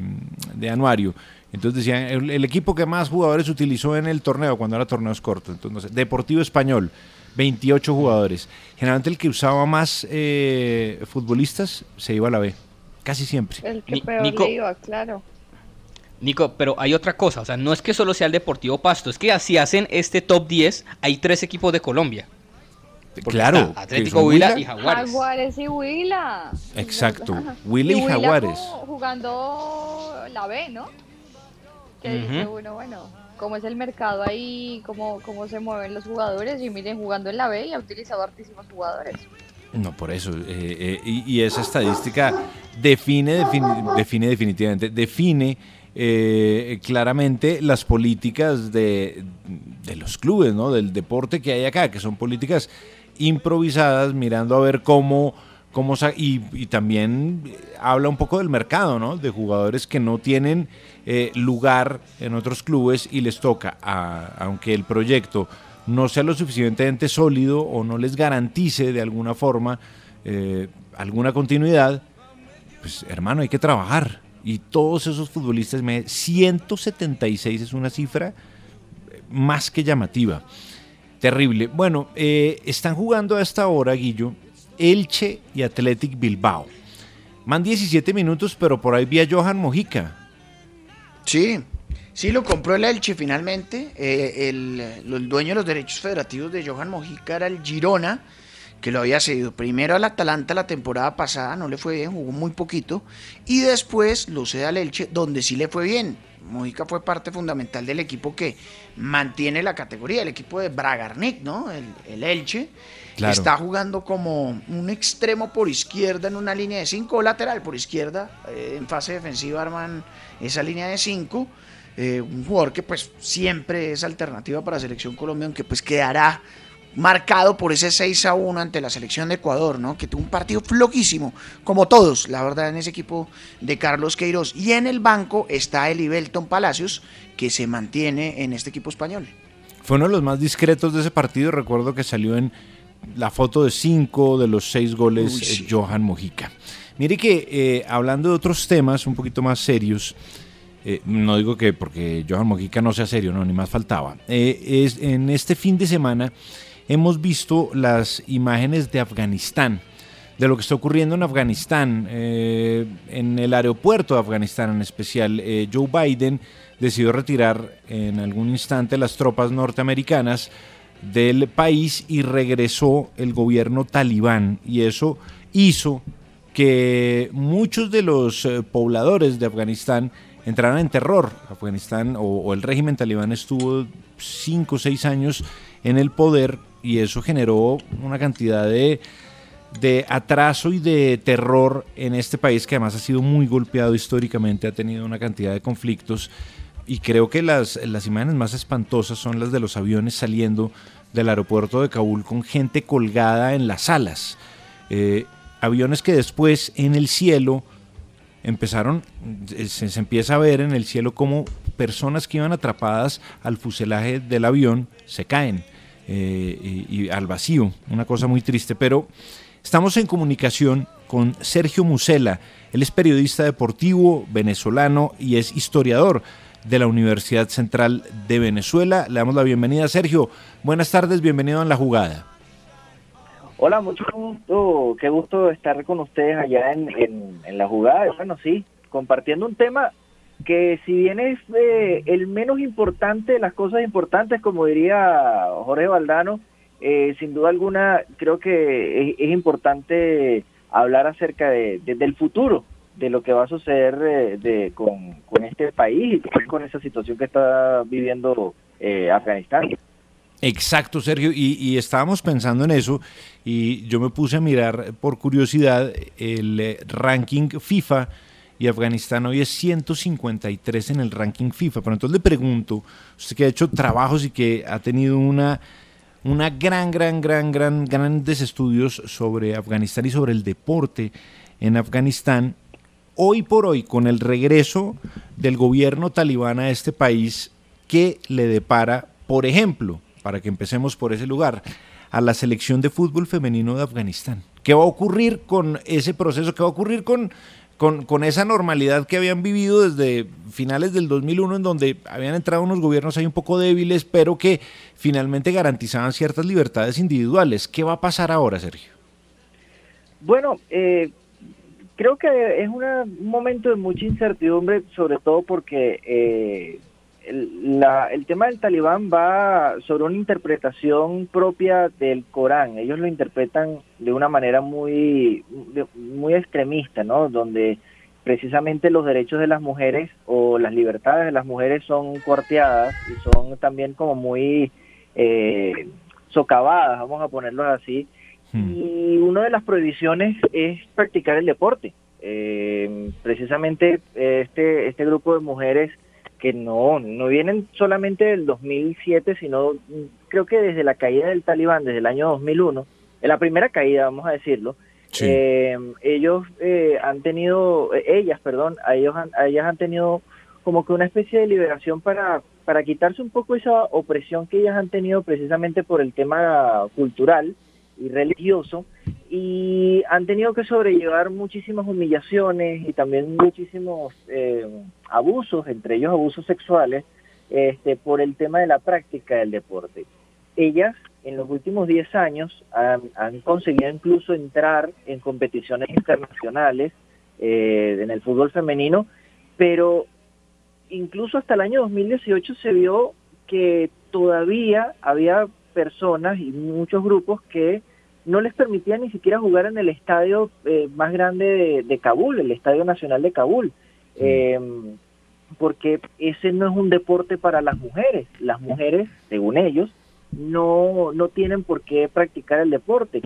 de anuario. Entonces decían, el, el, equipo que más jugadores utilizó en el torneo, cuando era torneos cortos, entonces, no sé, Deportivo Español, 28 jugadores. Generalmente el que usaba más eh, futbolistas se iba a la B, casi siempre. El que peor Nico, le iba, claro. Nico, pero hay otra cosa, o sea, no es que solo sea el Deportivo Pasto, es que así hacen este top 10, hay tres equipos de Colombia. Porque claro. Atlético Huila y Jaguares. Jaguares y Huila. Exacto. Huila y, y Jaguares. Jugando la B, ¿no? Que uh -huh. dice uno, bueno, cómo es el mercado ahí, cómo, cómo se mueven los jugadores. Y miren, jugando en la B y ha utilizado hartísimos jugadores. No, por eso. Eh, eh, y, y, esa estadística define, define, define definitivamente, define eh, claramente las políticas de, los clubes, ¿no? Del deporte que hay acá, que son políticas improvisadas, mirando a ver cómo, cómo y, también habla un poco del mercado, ¿no? De jugadores que no tienen eh, lugar en otros clubes y les toca, a, aunque el proyecto no sea lo suficientemente sólido o no les garantice de alguna forma eh, alguna continuidad, pues hermano, hay que trabajar. Y todos esos futbolistas, 176 es una cifra más que llamativa. Terrible. Bueno, eh, están jugando a esta hora, Guillo, Elche y Athletic Bilbao. Man 17 minutos, pero por ahí vi a Johan Mojica. Sí, sí, lo compró el Elche finalmente. Eh, el, el, dueño de los derechos federativos de Johan Mojica era el Girona, que lo había cedido primero al Atalanta la temporada pasada, no le fue bien, jugó muy poquito, y después lo cede al Elche, donde sí le fue bien. Mojica fue parte fundamental del equipo que mantiene la categoría, el equipo de Bragarnik, ¿no? El, el Elche. Claro. Está jugando como un extremo por izquierda en una línea de cinco, lateral por izquierda. Eh, en fase defensiva arman esa línea de cinco. Eh, un jugador que pues siempre es alternativa para la selección Colombia, aunque pues quedará marcado por ese 6 a 1 ante la selección de Ecuador, ¿no? Que tuvo un partido floquísimo, como todos, la verdad, en ese equipo de Carlos Queiroz. Y en el banco está el Ibelton Palacios, que se mantiene en este equipo español. Fue uno de los más discretos de ese partido, recuerdo que salió en la foto de cinco de los seis goles Uy, sí. Johan Mojica. Mire que eh, hablando de otros temas un poquito más serios, eh, no digo que porque Johan Mojica no sea serio, no, ni más faltaba. Eh, es, en este fin de semana hemos visto las imágenes de Afganistán, de lo que está ocurriendo en Afganistán, eh, en el aeropuerto de Afganistán en especial. Eh, Joe Biden decidió retirar en algún instante las tropas norteamericanas del país y regresó el gobierno talibán y eso hizo que muchos de los eh, pobladores de Afganistán entraran en terror. Afganistán o, o el régimen talibán estuvo cinco o seis años en el poder y eso generó una cantidad de, de, atraso y de terror en este país que además ha sido muy golpeado históricamente, ha tenido una cantidad de conflictos y creo que las, las imágenes más espantosas son las de los aviones saliendo del aeropuerto de Kabul con gente colgada en las alas. Eh, aviones que después en el cielo empezaron, se, se, empieza a ver en el cielo como personas que iban atrapadas al fuselaje del avión se caen eh, y, al vacío, una cosa muy triste, pero estamos en comunicación con Sergio Musela, él es periodista deportivo venezolano y es historiador de la Universidad Central de Venezuela. Le damos la bienvenida, Sergio. Buenas tardes, bienvenido a La Jugada. Hola, mucho gusto, qué gusto estar con ustedes allá en, en, en La Jugada. Bueno, sí, compartiendo un tema que si bien es eh, el menos importante de las cosas importantes, como diría Jorge Valdano, eh, sin duda alguna creo que es, importante hablar acerca de, de, del futuro, de lo que va a suceder eh, de, con, con, este país y con esa situación que está viviendo eh, Afganistán. Exacto, Sergio, y, y, estábamos pensando en eso y yo me puse a mirar por curiosidad el ranking FIFA y Afganistán hoy es 153 en el ranking FIFA. Pero entonces le pregunto, usted que ha hecho trabajos y que ha tenido una, una gran, gran, gran, gran, grandes estudios sobre Afganistán y sobre el deporte en Afganistán, hoy por hoy, con el regreso del gobierno talibán a este país, ¿qué le depara, por ejemplo, para que empecemos por ese lugar, a la selección de fútbol femenino de Afganistán. ¿Qué va a ocurrir con ese proceso? ¿Qué va a ocurrir con, con, con, esa normalidad que habían vivido desde finales del 2001, en donde habían entrado unos gobiernos ahí un poco débiles, pero que finalmente garantizaban ciertas libertades individuales? ¿Qué va a pasar ahora, Sergio? Bueno, eh, creo que es un momento de mucha incertidumbre, sobre todo porque eh, la, el tema del talibán va sobre una interpretación propia del Corán. Ellos lo interpretan de una manera muy, muy extremista, ¿no? Donde precisamente los derechos de las mujeres o las libertades de las mujeres son cuarteadas y son también como muy eh, socavadas, vamos a ponerlo así. Y una de las prohibiciones es practicar el deporte. Eh, precisamente este, este grupo de mujeres que no, no vienen solamente del 2007, sino creo que desde la caída del talibán, desde el año 2001, en la primera caída, vamos a decirlo, eh, ellos eh, han tenido, eh, ellas, perdón, a ellos han, a ellas han tenido como que una especie de liberación para, para quitarse un poco esa opresión que ellas han tenido precisamente por el tema cultural y religioso y han tenido que sobrellevar muchísimas humillaciones y también muchísimos eh, abusos, entre ellos abusos sexuales, este, por el tema de la práctica del deporte. Ellas en los últimos 10 años han, conseguido incluso entrar en competiciones internacionales eh, en el fútbol femenino, pero incluso hasta el año 2018 se vio que todavía había personas y muchos grupos que no les permitía ni siquiera jugar en el estadio eh, más grande de, de, Kabul, el Estadio Nacional de Kabul, eh, porque ese no es un deporte para las mujeres. Las mujeres, según ellos, no, no tienen por qué practicar el deporte.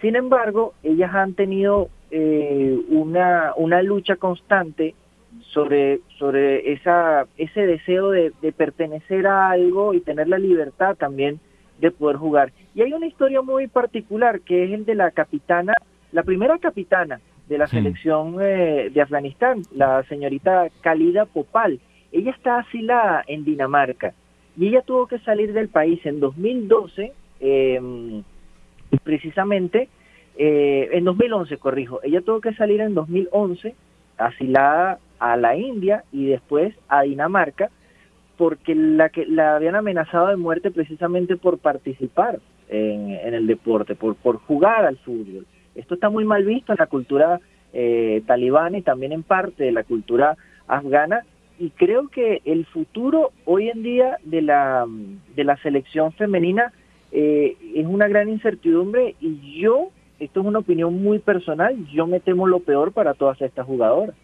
Sin embargo, ellas han tenido eh, una, una lucha constante sobre, sobre esa, ese deseo de, de pertenecer a algo y tener la libertad también de poder jugar. Y hay una historia muy particular que es el de la capitana, la primera capitana de la selección eh, de Afganistán, la señorita Khalida Popal. Ella está asilada en Dinamarca y ella tuvo que salir del país en 2012, eh, precisamente, eh, en 2011, corrijo, ella tuvo que salir en 2011, asilada a la India y después a Dinamarca, porque la que la habían amenazado de muerte precisamente por participar en, el deporte, por, por jugar al fútbol. Esto está muy mal visto en la cultura eh, talibana y también en parte de la cultura afgana y creo que el futuro hoy en día de la, de la selección femenina eh, es una gran incertidumbre y yo, esto es una opinión muy personal, yo me temo lo peor para todas estas jugadoras.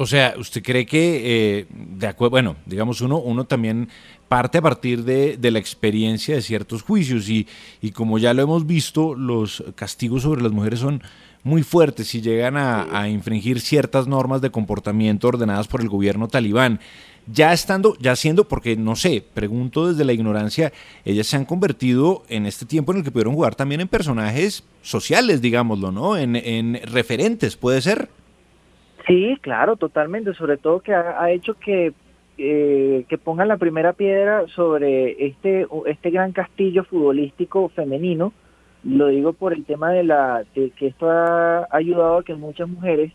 O sea, ¿usted cree que, eh, de acuerdo, bueno, digamos, uno, uno también parte a partir de, de la experiencia de ciertos juicios y, y, como ya lo hemos visto, los castigos sobre las mujeres son muy fuertes si llegan a, a, infringir ciertas normas de comportamiento ordenadas por el gobierno talibán. Ya estando, ya siendo, porque no sé, pregunto desde la ignorancia, ellas se han convertido en este tiempo en el que pudieron jugar también en personajes sociales, digámoslo, ¿no? En, en referentes, ¿puede ser? Sí, claro, totalmente, sobre todo que ha, hecho que, eh, que pongan la primera piedra sobre este, este gran castillo futbolístico femenino, lo digo por el tema de la de que esto ha ayudado a que muchas mujeres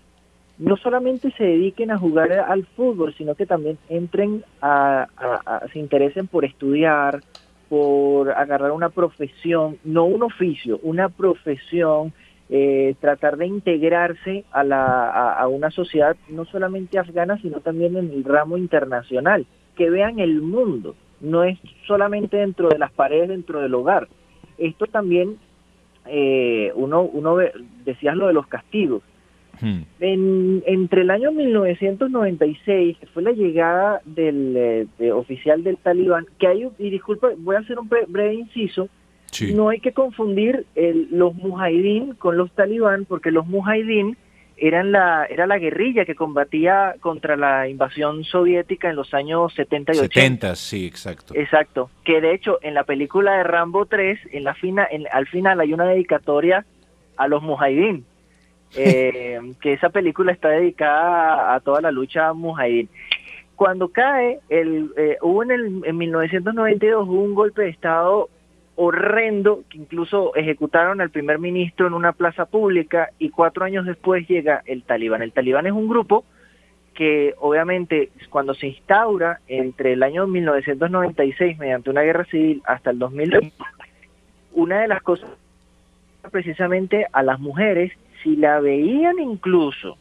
no solamente se dediquen a jugar al fútbol, sino que también entren a se interesen por estudiar, por agarrar una profesión, no un oficio, una profesión, eh, tratar de integrarse a, la, a, a, una sociedad no solamente afgana, sino también en el ramo internacional, que vean el mundo, no es solamente dentro de las paredes, dentro del hogar. Esto también, eh, uno, uno ve, decías lo de los castigos. Hmm. En, entre el año 1996, que fue la llegada del eh, de oficial del talibán, que hay, y disculpa, voy a hacer un breve inciso, Sí. No hay que confundir el, los mujahidín con los talibán, porque los mujahidín eran la, era la guerrilla que combatía contra la invasión soviética en los años 70 y 80. 70, sí, exacto. Exacto. Que de hecho en la película de Rambo 3, en la fina, en, al final hay una dedicatoria a los mujahidín. [laughs] Eh, que esa película está dedicada a, a toda la lucha mujahidín cuando cae, el, eh, hubo en, el, en 1992 hubo un golpe de Estado horrendo que incluso ejecutaron al primer ministro en una plaza pública y cuatro años después llega el talibán. El talibán es un grupo que obviamente cuando se instaura entre el año 1996 mediante una guerra civil hasta el 2020, una de las cosas precisamente a las mujeres, si la veían incluso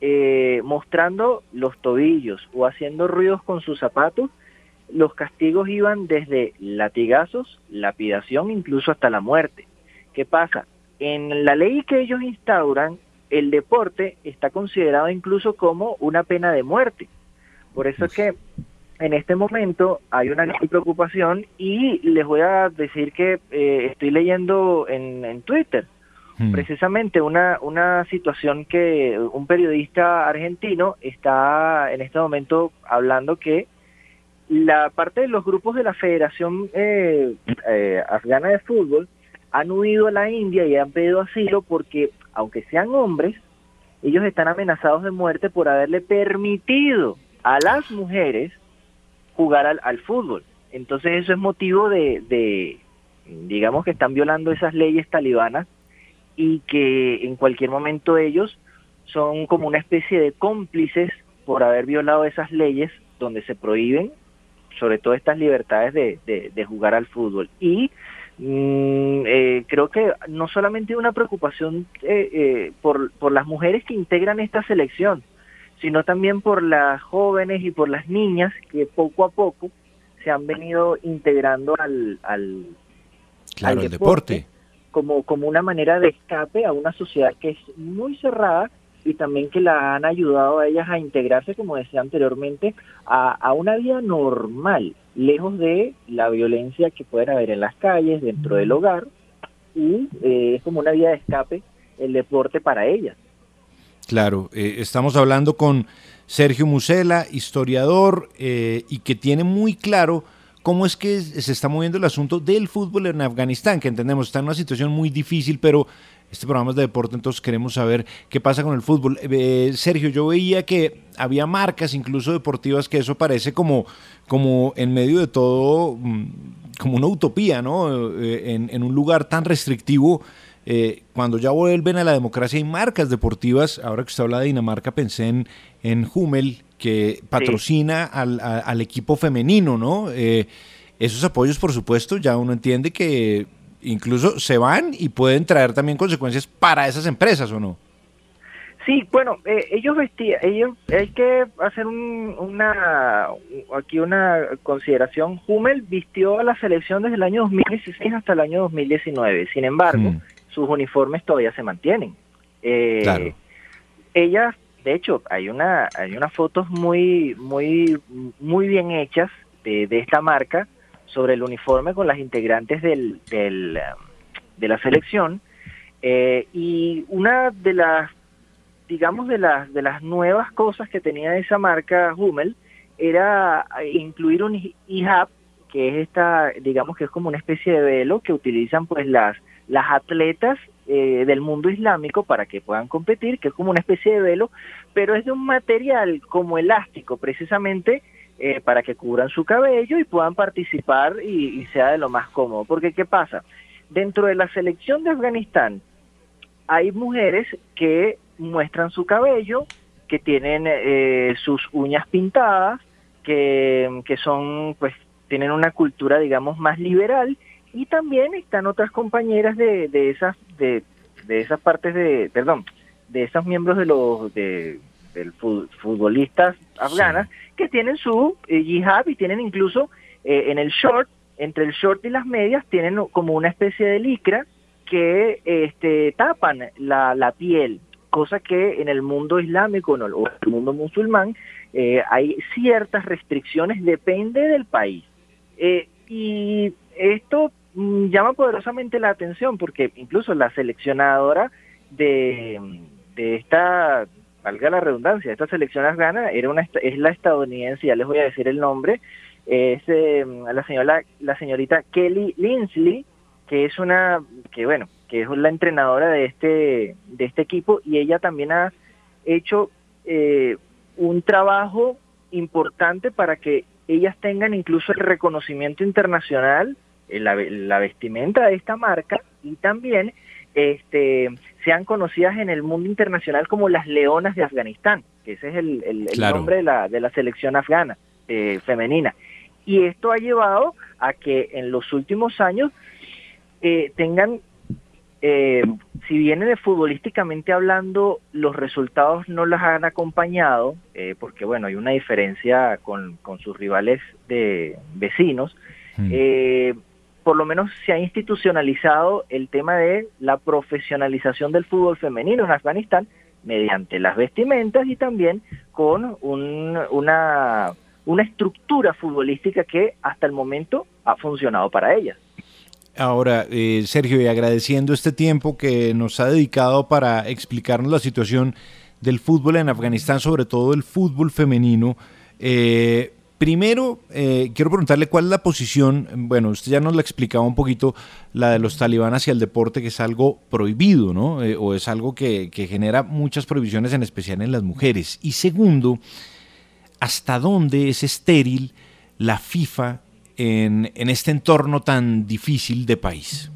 eh, mostrando los tobillos o haciendo ruidos con sus zapatos, los castigos iban desde latigazos, lapidación, incluso hasta la muerte. ¿Qué pasa? En la ley que ellos instauran, el deporte está considerado incluso como una pena de muerte. Por eso es que en este momento hay una gran preocupación y les voy a decir que eh, estoy leyendo en, en Twitter precisamente una, una situación que un periodista argentino está en este momento hablando que la parte de los grupos de la Federación eh, eh, Afgana de Fútbol han huido a la India y han pedido asilo porque, aunque sean hombres, ellos están amenazados de muerte por haberle permitido a las mujeres jugar al, al fútbol. Entonces eso es motivo de, de, digamos que están violando esas leyes talibanas y que en cualquier momento ellos son como una especie de cómplices por haber violado esas leyes donde se prohíben sobre todo estas libertades de, de, jugar al fútbol. Y mm, eh, creo que no solamente una preocupación eh, eh, por, por las mujeres que integran esta selección, sino también por las jóvenes y por las niñas que poco a poco se han venido integrando al, al, al deporte como, como una manera de escape a una sociedad que es muy cerrada y también que la han ayudado a ellas a integrarse, como decía anteriormente, a, a una vida normal, lejos de la violencia que pueden haber en las calles, dentro del hogar, y eh, es como una vía de escape el deporte para ellas. Claro, eh, estamos hablando con Sergio Musela, historiador, eh, y que tiene muy claro cómo es que se está moviendo el asunto del fútbol en Afganistán, que entendemos está en una situación muy difícil, pero este programa es de deporte, entonces queremos saber qué pasa con el fútbol. Eh, Sergio, yo veía que había marcas, incluso deportivas, que eso parece como, como en medio de todo, mm, como una utopía, ¿no? Eh, en, un lugar tan restrictivo. Eh, cuando ya vuelven a la democracia hay marcas deportivas, ahora que usted habla de Dinamarca pensé en, en Hummel, que patrocina al, al, equipo femenino, ¿no? Eh, esos apoyos, por supuesto, ya uno entiende que incluso se van y pueden traer también consecuencias para esas empresas, ¿o no? Sí, bueno, eh, ellos vestían, ellos, hay que hacer una, aquí una consideración. Hummel vistió a la selección desde el año 2016 hasta el año 2019. Sin embargo, mm. sus uniformes todavía se mantienen. Eh, claro. Ella de hecho, hay una hay unas fotos muy muy muy bien hechas de, esta marca sobre el uniforme con las integrantes del, del de la selección eh, y una de las digamos de las de las nuevas cosas que tenía esa marca Hummel era incluir un hijab que es esta digamos que es como una especie de velo que utilizan pues las las atletas eh, del mundo islámico para que puedan competir, que es como una especie de velo, pero es de un material como elástico, precisamente eh, para que cubran su cabello y puedan participar y, sea de lo más cómodo. Porque ¿qué pasa? Dentro de la selección de Afganistán hay mujeres que muestran su cabello, que tienen eh, sus uñas pintadas, que, que son, pues, tienen una cultura, digamos, más liberal y también están otras compañeras de, de esas de, de esas partes de perdón de esos miembros de los de del futbolistas afganas que tienen su eh, hijab y tienen incluso eh, en el short entre el short y las medias tienen como una especie de licra que este tapan la, la piel cosa que en el mundo islámico no, o en el mundo musulmán eh, hay ciertas restricciones depende del país. Y esto Mm, llama poderosamente la atención porque incluso la seleccionadora de, de esta, valga la redundancia, esta selección afgana era una, es la estadounidense, ya les voy a decir el nombre, es eh, la señora la señorita Kelly Linsley, que es una, que bueno, que es la entrenadora de este, de este equipo y ella también ha hecho eh, un trabajo importante para que ellas tengan incluso el reconocimiento internacional la, la vestimenta de esta marca y también este, sean conocidas en el mundo internacional como las Leonas de Afganistán, que ese es el, el- el Claro. nombre de la, de la selección afgana eh, femenina. Y esto ha llevado a que en los últimos años eh, tengan, eh, si bien de futbolísticamente hablando, los resultados no las han acompañado, eh, porque bueno, hay una diferencia con, con sus rivales de vecinos, eh, por lo menos se ha institucionalizado el tema de la profesionalización del fútbol femenino en Afganistán mediante las vestimentas y también con un- una, una estructura futbolística que hasta el momento ha funcionado para ellas. Ahora, eh, Sergio, y agradeciendo este tiempo que nos ha dedicado para explicarnos la situación del fútbol en Afganistán, sobre todo el fútbol femenino, eh, primero eh, quiero preguntarle cuál es la posición, bueno, usted ya nos la explicaba un poquito, la de los talibán hacia el deporte, que es algo prohibido, ¿no? Eh, o es algo que, que genera muchas prohibiciones, en especial en las mujeres. Y segundo, ¿hasta dónde es estéril la FIFA en, en este entorno tan difícil de país?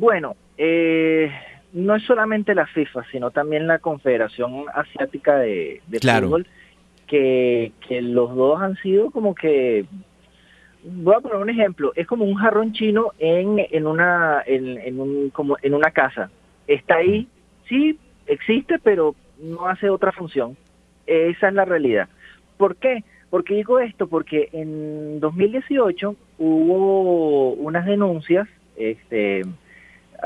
Bueno, eh, no es solamente la FIFA, sino también la Confederación Asiática de, de Claro. Fútbol, que, que los dos han sido como que, voy a poner un ejemplo, es como un jarrón chino en, en, una, en, en un, como en una casa. Está ahí, sí, existe, pero no hace otra función. Esa es la realidad. ¿Por qué? Porque digo esto, porque en 2018 hubo unas denuncias este,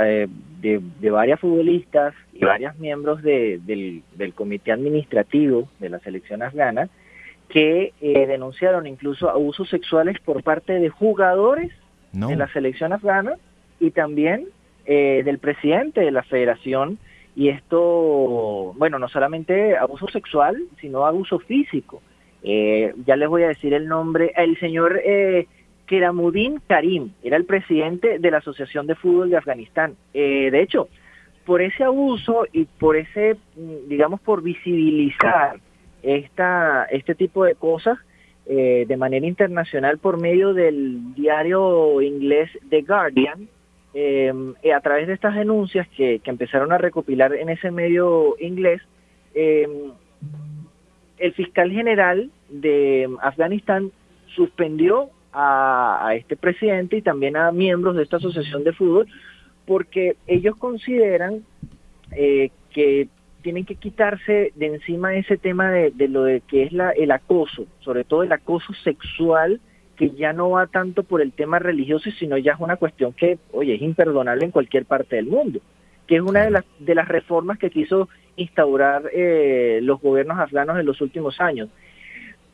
eh, de, de varias futbolistas y varios miembros de- del, del comité administrativo de la selección afgana que eh, denunciaron incluso abusos sexuales por parte de jugadores No. de la selección afgana y también eh, del presidente de la federación y esto, bueno, no solamente abuso sexual, sino abuso físico. Eh, ya les voy a decir el nombre, el señor eh, Keramuddin Karim, era el presidente de la Asociación de Fútbol de Afganistán. Eh, de hecho, por ese abuso y por ese, mm, digamos, por visibilizar esta, este tipo de cosas eh, de manera internacional por medio del diario inglés The Guardian, eh, eh, a través de estas denuncias que, que empezaron a recopilar en ese medio inglés, eh, el fiscal general de Afganistán suspendió a, a este presidente y también a miembros de esta asociación de fútbol porque ellos consideran eh, que tienen que quitarse de encima ese tema de, lo de que es la, el acoso, sobre todo el acoso sexual, que ya no va tanto por el tema religioso, sino ya es una cuestión que, oye, es imperdonable en cualquier parte del mundo, que es una de las, de las reformas que quiso instaurar eh, los gobiernos afganos en los últimos años.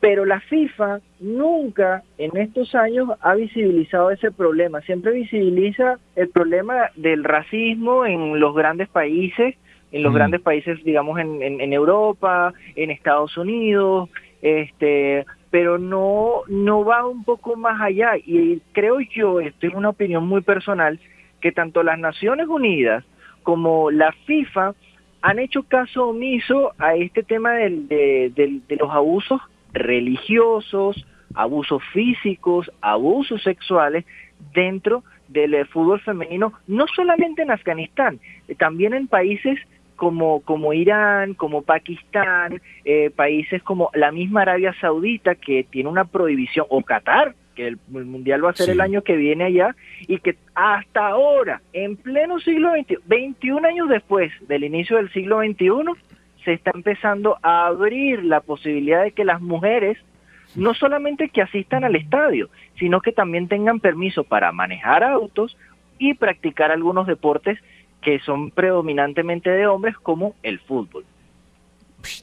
Pero la FIFA nunca en estos años ha visibilizado ese problema, siempre visibiliza el problema del racismo en los grandes países, en los Mm. grandes países, digamos, en, en- en Europa, en Estados Unidos, este, pero no, no va un poco más allá. Y creo yo, esto es una opinión muy personal, que tanto las Naciones Unidas como la FIFA han hecho caso omiso a este tema del- de, del- de los abusos religiosos, abusos físicos, abusos sexuales dentro del eh, fútbol femenino, no solamente en Afganistán, también en países como, como Irán, como Pakistán, eh, países como la misma Arabia Saudita que tiene una prohibición, o Qatar, que el, el Mundial va a ser Sí. el año que viene allá, y que hasta ahora, en pleno siglo XXI, 21 años después del inicio del siglo XXI, se está empezando a abrir la posibilidad de que las mujeres no solamente que asistan al estadio, sino que también tengan permiso para manejar autos y practicar algunos deportes que son predominantemente de hombres como el fútbol.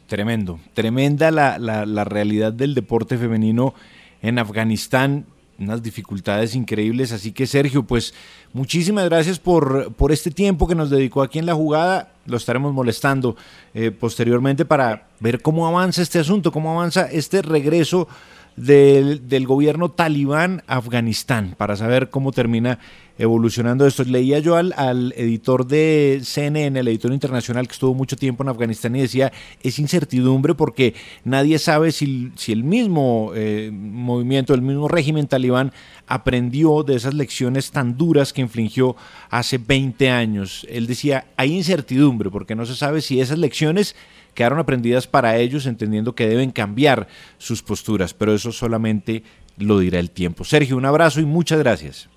Tremendo, tremenda la, la- la realidad del deporte femenino en Afganistán, unas dificultades increíbles. Así que Sergio, pues muchísimas gracias por, por este tiempo que nos dedicó aquí en la jugada. Lo estaremos molestando eh, posteriormente para ver cómo avanza este asunto, cómo avanza este regreso del, del gobierno talibán a Afganistán, para saber cómo termina evolucionando esto. Leía yo al, editor de CNN, el editor internacional que estuvo mucho tiempo en Afganistán y decía, es incertidumbre porque nadie sabe si, si el mismo eh, movimiento, el mismo régimen talibán aprendió de esas lecciones tan duras que infligió hace 20 años. Él decía, hay incertidumbre porque no se sabe si esas lecciones quedaron aprendidas para ellos, entendiendo que deben cambiar sus posturas, pero eso solamente lo dirá el tiempo. Sergio, un abrazo y muchas gracias.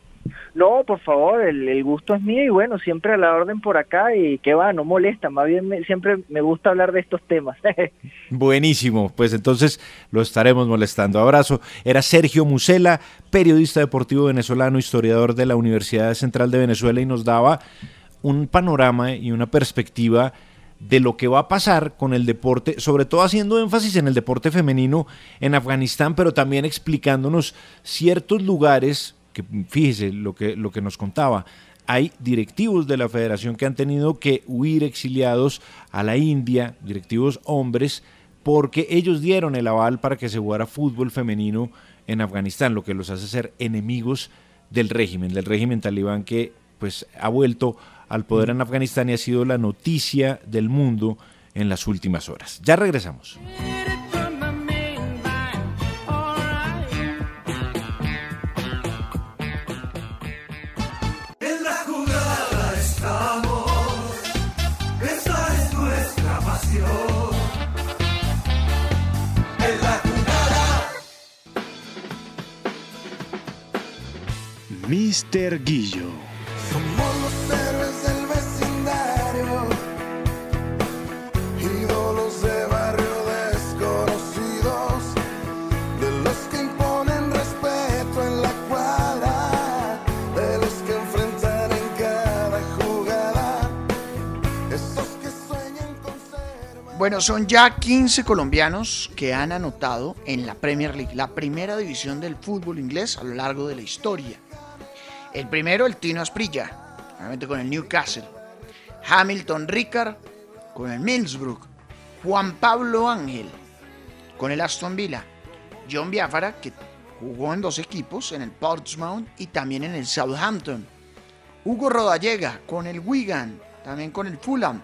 No, por favor, el, gusto es mío y bueno, siempre a la orden por acá y que va, no molesta, más bien siempre me gusta hablar de estos temas. [laughs] Buenísimo, pues entonces lo estaremos molestando. Abrazo. Era Sergio Musela, periodista deportivo venezolano, historiador de la Universidad Central de Venezuela y nos daba un panorama y una perspectiva de lo que va a pasar con el deporte, sobre todo haciendo énfasis en el deporte femenino en Afganistán, pero también explicándonos ciertos lugares, que fíjese lo que, lo que nos contaba, hay directivos de la federación que han tenido que huir exiliados a la India, directivos hombres, porque ellos dieron el aval para que se jugara fútbol femenino en Afganistán, lo que los hace ser enemigos del régimen, del régimen talibán que pues ha vuelto al poder en Afganistán y ha sido la noticia del mundo en las últimas horas. Ya regresamos. Mr. Guillo. Somos los héroes del vecindario, ídolos de barrio desconocidos, de los que imponen respeto en la cuadra, de los que enfrentan en cada jugada, esos que sueñan con ser Bueno, son ya 15 colombianos que han anotado en la Premier League, la primera división del fútbol inglés a lo largo de la historia. El primero, el Tino Asprilla, obviamente con el Newcastle. Hamilton Ricard con el Middlesbrough. Juan Pablo Ángel con el Aston Villa. John Biafara, que jugó en dos equipos, en el Portsmouth y también en el Southampton. Hugo Rodallega con el Wigan, también con el Fulham.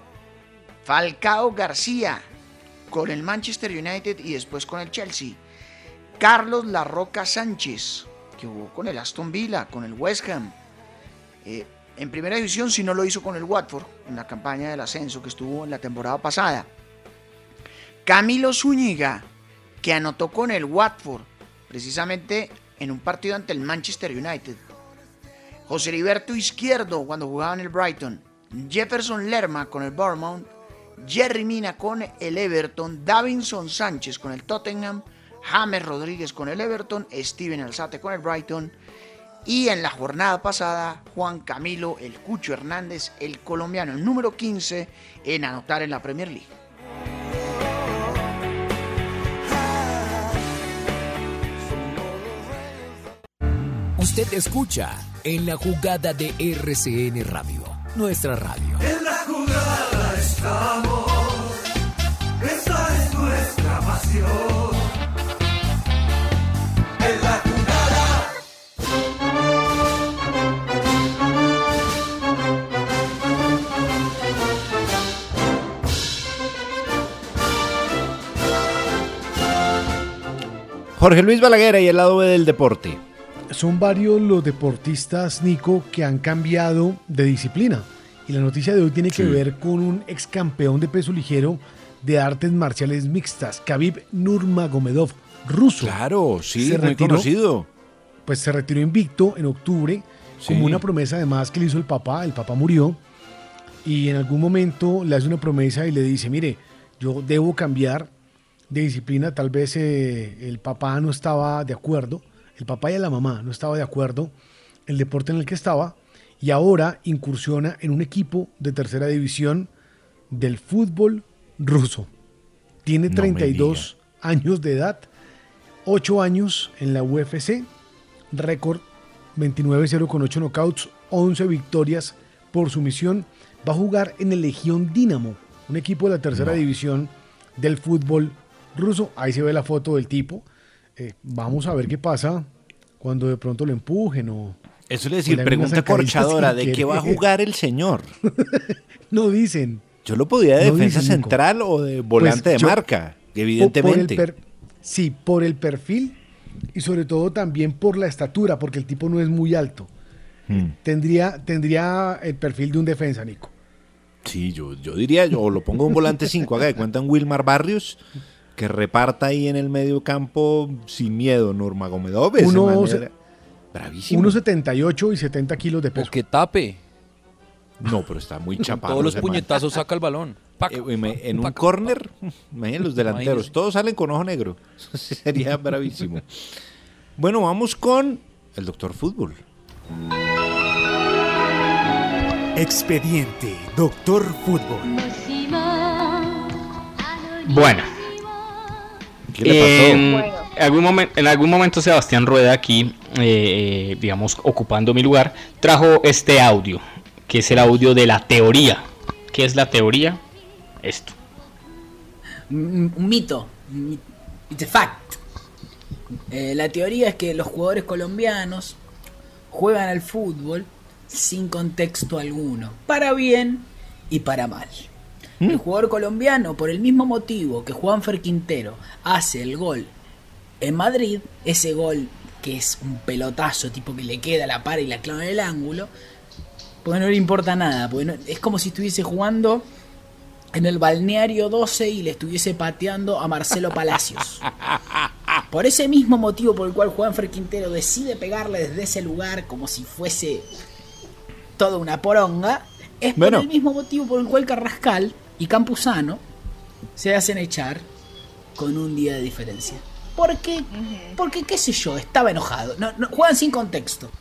Falcao García con el Manchester United y después con el Chelsea. Carlos Larroca Sánchez, que jugó con el Aston Villa, con el West Ham. Eh, en primera división, si no lo hizo con el Watford, en la campaña del ascenso que estuvo en la temporada pasada. Camilo Zúñiga, que anotó con el Watford, precisamente en un partido ante el Manchester United. José Heriberto Izquierdo, cuando jugaba en el Brighton. Jefferson Lerma con el Bournemouth. Jerry Mina con el Everton. Davinson Sánchez con el Tottenham. James Rodríguez con el Everton, Steven Alzate con el Brighton y en la jornada pasada Juan Camilo El Cucho Hernández, el colombiano, el número 15 en anotar en la Premier League. Usted escucha en la jugada de RCN Radio, nuestra radio. En la jugada estamos, esa es nuestra pasión. Jorge Luis Balaguer y el lado B del deporte. Son varios los deportistas, Nico, que han cambiado de disciplina. Y la noticia de hoy tiene que Sí. ver con un ex campeón de peso ligero de artes marciales mixtas, Khabib Nurmagomedov, ruso. Claro, sí, muy conocido. Pues se retiró invicto en octubre, Sí. como una promesa además que le hizo el papá. El papá murió y en algún momento le hace una promesa y le dice, mire, yo debo cambiar de disciplina, tal vez eh, el papá no estaba de acuerdo, el papá y la mamá no estaba de acuerdo en el deporte en el que estaba y ahora incursiona en un equipo de tercera división del fútbol ruso. Tiene No me 32 años de edad, 8 años en la UFC, récord 29-0 con 8 knockouts, 11 victorias por sumisión. Va a jugar en el Legión Dinamo, un equipo de la tercera No. división del fútbol ruso. Ahí se ve la foto del tipo. Eh, vamos a ver qué pasa cuando de pronto lo empujen o, Eso le decir, pregunta corchadora, ¿de qué va a jugar el señor? [laughs] No dicen. Yo lo podía de No defensa dicen, central o de volante Pues de yo- marca, por evidentemente. per- sí, por el perfil y sobre todo también por la estatura, porque el tipo no es muy alto. Hmm. Tendría, tendría el perfil de un defensa, Nico. Sí, yo, yo diría, yo lo pongo un volante 5, haga de cuenta un Wilmar Barrios, que reparta ahí en el medio campo sin miedo, Norma Gomedov. Uno se- bravísimo. 1,78 y 70 kilos de peso. que tape. No, pero está muy chapado. [laughs] todos los puñetazos saca el balón. Eh, en un pac, corner, imagínense los delanteros, Imagínese. todos salen con ojo negro. [laughs] Sería bravísimo. Bueno, vamos con el doctor fútbol. Expediente Doctor Fútbol. Bueno. ¿Qué le pasó? En, algún momen- en algún momento Sebastián Rueda aquí, eh, digamos, ocupando mi lugar, trajo este audio, que es el audio de la teoría. ¿Qué es la teoría? Esto. un un mito. It's a fact. Eh, la teoría es que los jugadores colombianos juegan al fútbol sin contexto alguno, para bien y para mal. El jugador colombiano, por el mismo motivo que Juanfer Quintero hace el gol en Madrid, ese gol que es un pelotazo, tipo que le queda a la par y la clava en el ángulo, pues no le importa nada, porque no- es como si estuviese jugando en el balneario 12 y le estuviese pateando a Marcelo Palacios. [laughs] Por ese mismo motivo por el cual Juanfer Quintero decide pegarle desde ese lugar como si fuese toda una poronga, es Bueno. por el mismo motivo por el cual Carrascal y Campuzano se hacen echar con un día de diferencia. ¿Por qué? Porque, qué sé yo, estaba enojado. No, no, juegan sin contexto.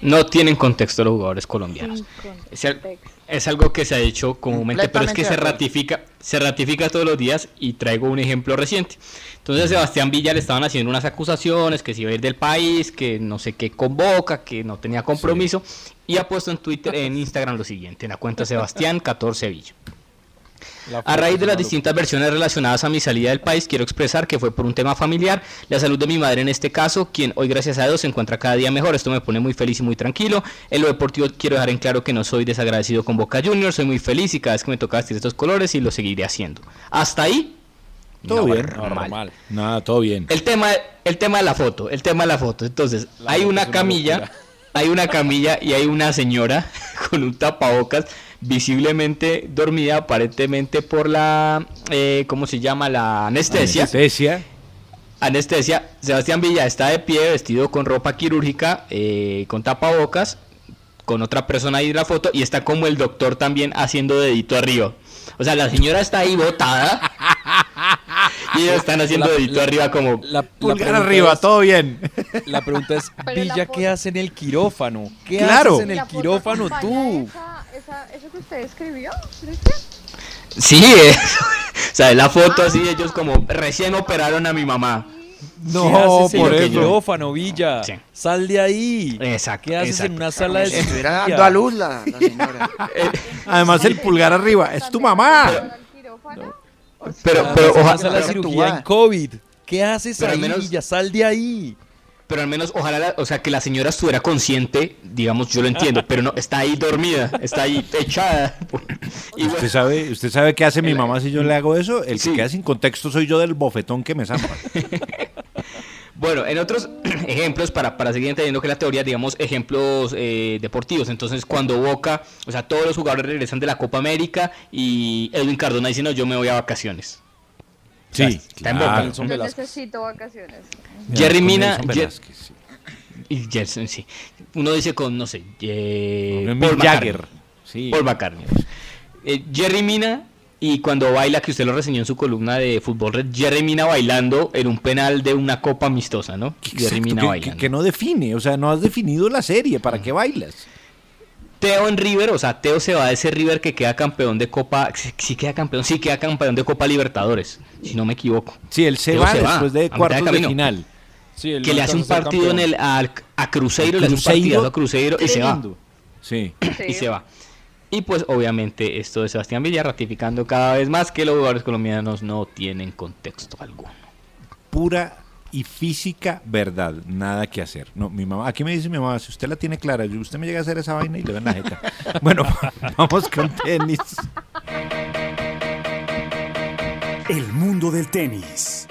No tienen contexto los jugadores colombianos. Es, al- es algo que se ha hecho comúnmente, pero es que se ratifica, se ratifica todos los días y traigo un ejemplo reciente. Entonces a Sebastián Villa le estaban haciendo unas acusaciones, que se iba a ir del país, que no sé qué convoca, que no tenía compromiso, y ha puesto en Twitter, en Instagram lo siguiente, en la cuenta [laughs] Sebastián 14 Villa. A raíz de las distintas versiones relacionadas a mi salida del país, quiero expresar que fue por un tema familiar, la salud de mi madre en este caso, quien hoy gracias a Dios se encuentra cada día mejor. Esto me pone muy feliz y muy tranquilo. En lo deportivo quiero dejar en claro que no soy desagradecido con Boca Juniors, soy muy feliz y cada vez que me toca vestir estos colores y lo seguiré haciendo. Hasta ahí, Todo bien. normal. Nada, todo bien. El tema, el tema de la foto, el tema de la foto. Entonces, hay una camilla, hay una camilla y hay una señora [laughs] con un tapabocas visiblemente dormida aparentemente por la, eh, ¿cómo se llama? La anestesia. Anestesia. Anestesia. Sebastián Villa está de pie, vestido con ropa quirúrgica, eh, con tapabocas, con otra persona ahí en la foto y está como el doctor también haciendo dedito arriba. O sea, la señora está ahí botada [laughs] y ellos están haciendo La- dedito la- arriba como La, Pulgar arriba, es- todo bien. La pregunta es, Villa, ¿qué hace en el quirófano? ¿Qué Claro. haces en el quirófano tú? Esa- ¿Eso que usted escribió, Cristian? Sí, [laughs] eh, o sea, es la foto así, ellos como recién operaron a mi mamá. No, ¿Qué haces en por el eso. quirófano, Villa? Sí. Sal de ahí. Exacto. ¿Qué haces en exacto. una sala de estuviera dando a luz la, la señora. [laughs] Además, el pulgar arriba. Es tu mamá. Pero, ¿Qué pero, en una ojalá, pero- cirugía en COVID. ¿Qué haces ahí, menos- Villa? Sal de ahí. Pero al menos, ojalá, la- o sea, que la señora estuviera consciente, digamos, yo lo entiendo, pero no, está ahí dormida, está ahí echada. [laughs] Y bueno, ¿Usted sabe, ¿Usted sabe qué hace mi mamá si yo le hago eso? El Sí. que queda sin contexto soy yo del bofetón que me zampa. [laughs] Bueno, en otros [clears throat] ejemplos, para, para seguir entendiendo que la teoría, digamos, ejemplos eh, deportivos. Entonces, cuando Boca, o sea, todos los jugadores regresan de la Copa América y Edwin Cardona dice, no, yo me voy a vacaciones. Sí, está en claro. Boca. Yo necesito vacaciones. Jerry Con Mina, Velázquez, y Gerson, sí. Uno dice con, no sé, eh, Paul McCartney. Jagger. Sí. Paul McCartney. Eh, Jerry Mina, y cuando baila, que usted lo reseñó en su columna de Fútbol Red, Jerry Mina bailando en un penal de una copa amistosa, ¿no? Jerry Mina que- que, bailando. que no define, o sea, no has definido la serie, ¿para qué bailas? Teo en River, o sea, Teo se va de ese River que queda campeón de Copa, sí, sí queda campeón, sí queda campeón de Copa Libertadores, si no me equivoco. Sí, él se Teo va se va, después de cuartos de, final. Sí, Que le hace un partido en el a Cruzeiro, le hace un partidazo a Cruzeiro y se va. Sí. y se va. Y pues obviamente esto de Sebastián Villa ratificando cada vez más que los jugadores colombianos no tienen contexto alguno. Pura y física verdad, nada que hacer. No, mi mamá, aquí me dice mi mamá, si usted la tiene clara, usted me llega a hacer esa vaina y le ven la jeta. [laughs] bueno, [laughs] vamos con tenis. El mundo del tenis.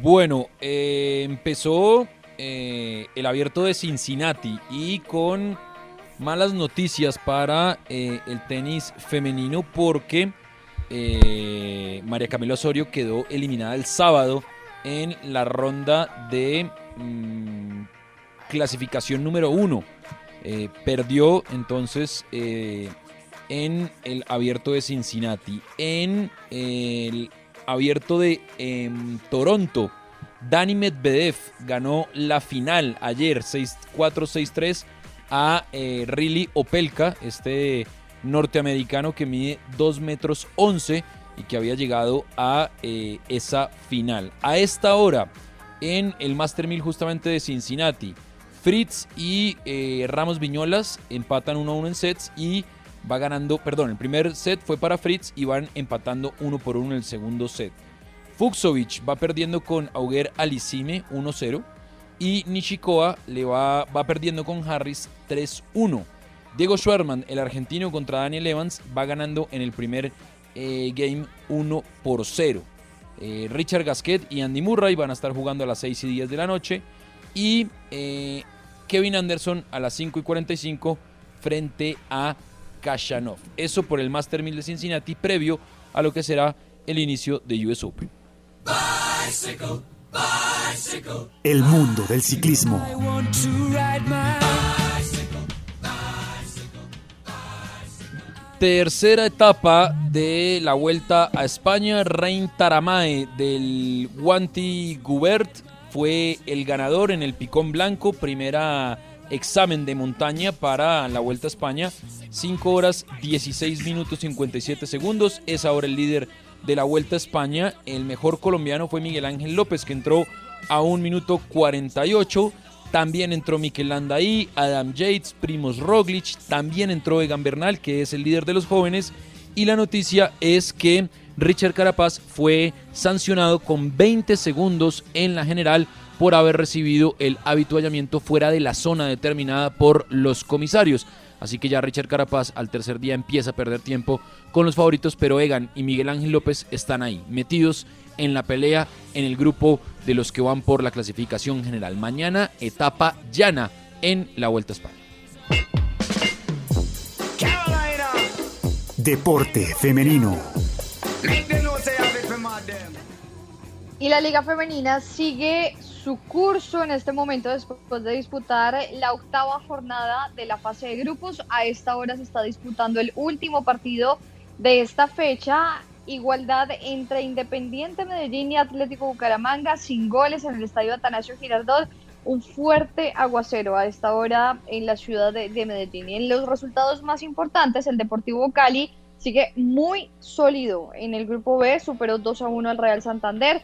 Bueno, eh, empezó eh, el abierto de Cincinnati y con malas noticias para eh, el tenis femenino porque eh, María Camila Osorio quedó eliminada el sábado en la ronda de mm, clasificación número uno. Eh, perdió entonces en el abierto de Cincinnati. En el abierto de em, Toronto, Dani Medvedev ganó la final ayer 6-4, 6-3 a eh, Riley Opelka, este norteamericano que mide 2 metros 11 y que había llegado a eh, esa final. A esta hora, en el Master 1000 justamente de Cincinnati, Fritz y eh, Ramos Viñolas empatan 1-1 en sets y va ganando, perdón, el primer set fue para Fritz y van empatando 1 por 1 en el segundo set. Fuxovic va perdiendo con Auger Alicime 1-0 y Nishikoa le va, va perdiendo con Harris 3-1. Diego Schwerman, el argentino contra Daniel Evans, va ganando en el primer eh, game 1 por 0. Eh, Richard Gasquet y Andy Murray van a estar jugando a las 6 y 10 de la noche. Y eh, Kevin Anderson a las 5 y 45 frente a Kashanov. Eso por el Master 1000 de Cincinnati previo a lo que será el inicio de US Open. El mundo del ciclismo. Tercera etapa de la vuelta a España. Rein Taramae del Guanti Gubert fue el ganador en el Picón Blanco. Primera examen de montaña para la vuelta a España. 5 horas 16 minutos 57 segundos. Es ahora el líder de la Vuelta a España. El mejor colombiano fue Miguel Ángel López, que entró a un minuto 48. También entró Mikel Landaí, Adam Yates, Primos Roglic. También entró Egan Bernal, que es el líder de los jóvenes. Y la noticia es que Richard Carapaz fue sancionado con 20 segundos en la general por haber recibido el habituallamiento fuera de la zona determinada por los comisarios. Así que ya Richard Carapaz al tercer día empieza a perder tiempo con los favoritos, pero Egan y Miguel Ángel López están ahí, metidos en la pelea en el grupo de los que van por la clasificación general. Mañana etapa llana en la Vuelta a España. Deporte femenino. Y la Liga Femenina sigue su curso en este momento después de disputar la octava jornada de la fase de grupos. A esta hora se está disputando el último partido de esta fecha. Igualdad entre Independiente Medellín y Atlético Bucaramanga, sin goles en el estadio Atanasio Girardot. Un fuerte aguacero a esta hora en la ciudad de, de Medellín. Y en los resultados más importantes, el Deportivo Cali sigue muy sólido en el grupo B, superó 2 a 1 al Real Santander.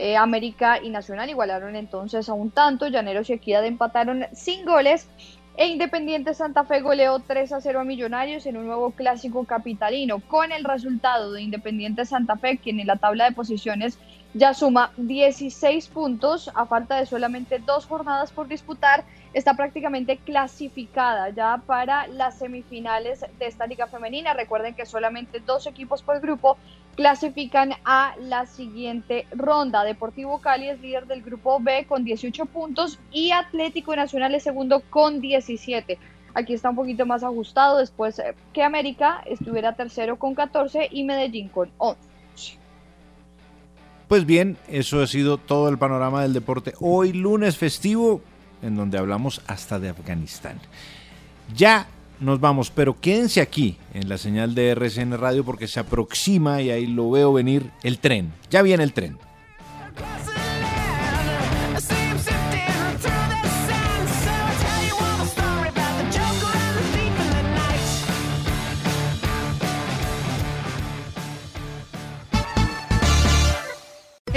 Eh, América y Nacional igualaron entonces a un tanto, Llaneros y Equidad empataron sin goles e Independiente Santa Fe goleó 3 a 0 a Millonarios en un nuevo clásico capitalino. Con el resultado de Independiente Santa Fe, quien en la tabla de posiciones ya suma 16 puntos a falta de solamente dos jornadas por disputar, está prácticamente clasificada ya para las semifinales de esta liga femenina. Recuerden que solamente dos equipos por grupo clasifican a la siguiente ronda. Deportivo Cali es líder del grupo B con 18 puntos y Atlético Nacional es segundo con 17. Aquí está un poquito más ajustado después eh, que América estuviera tercero con 14 y Medellín con 11. Pues bien, eso ha sido todo el panorama del deporte. Hoy lunes festivo, en donde hablamos hasta de Afganistán. Ya nos vamos, pero quédense aquí en la señal de RCN Radio porque se aproxima y ahí lo veo venir el tren. Ya viene el tren.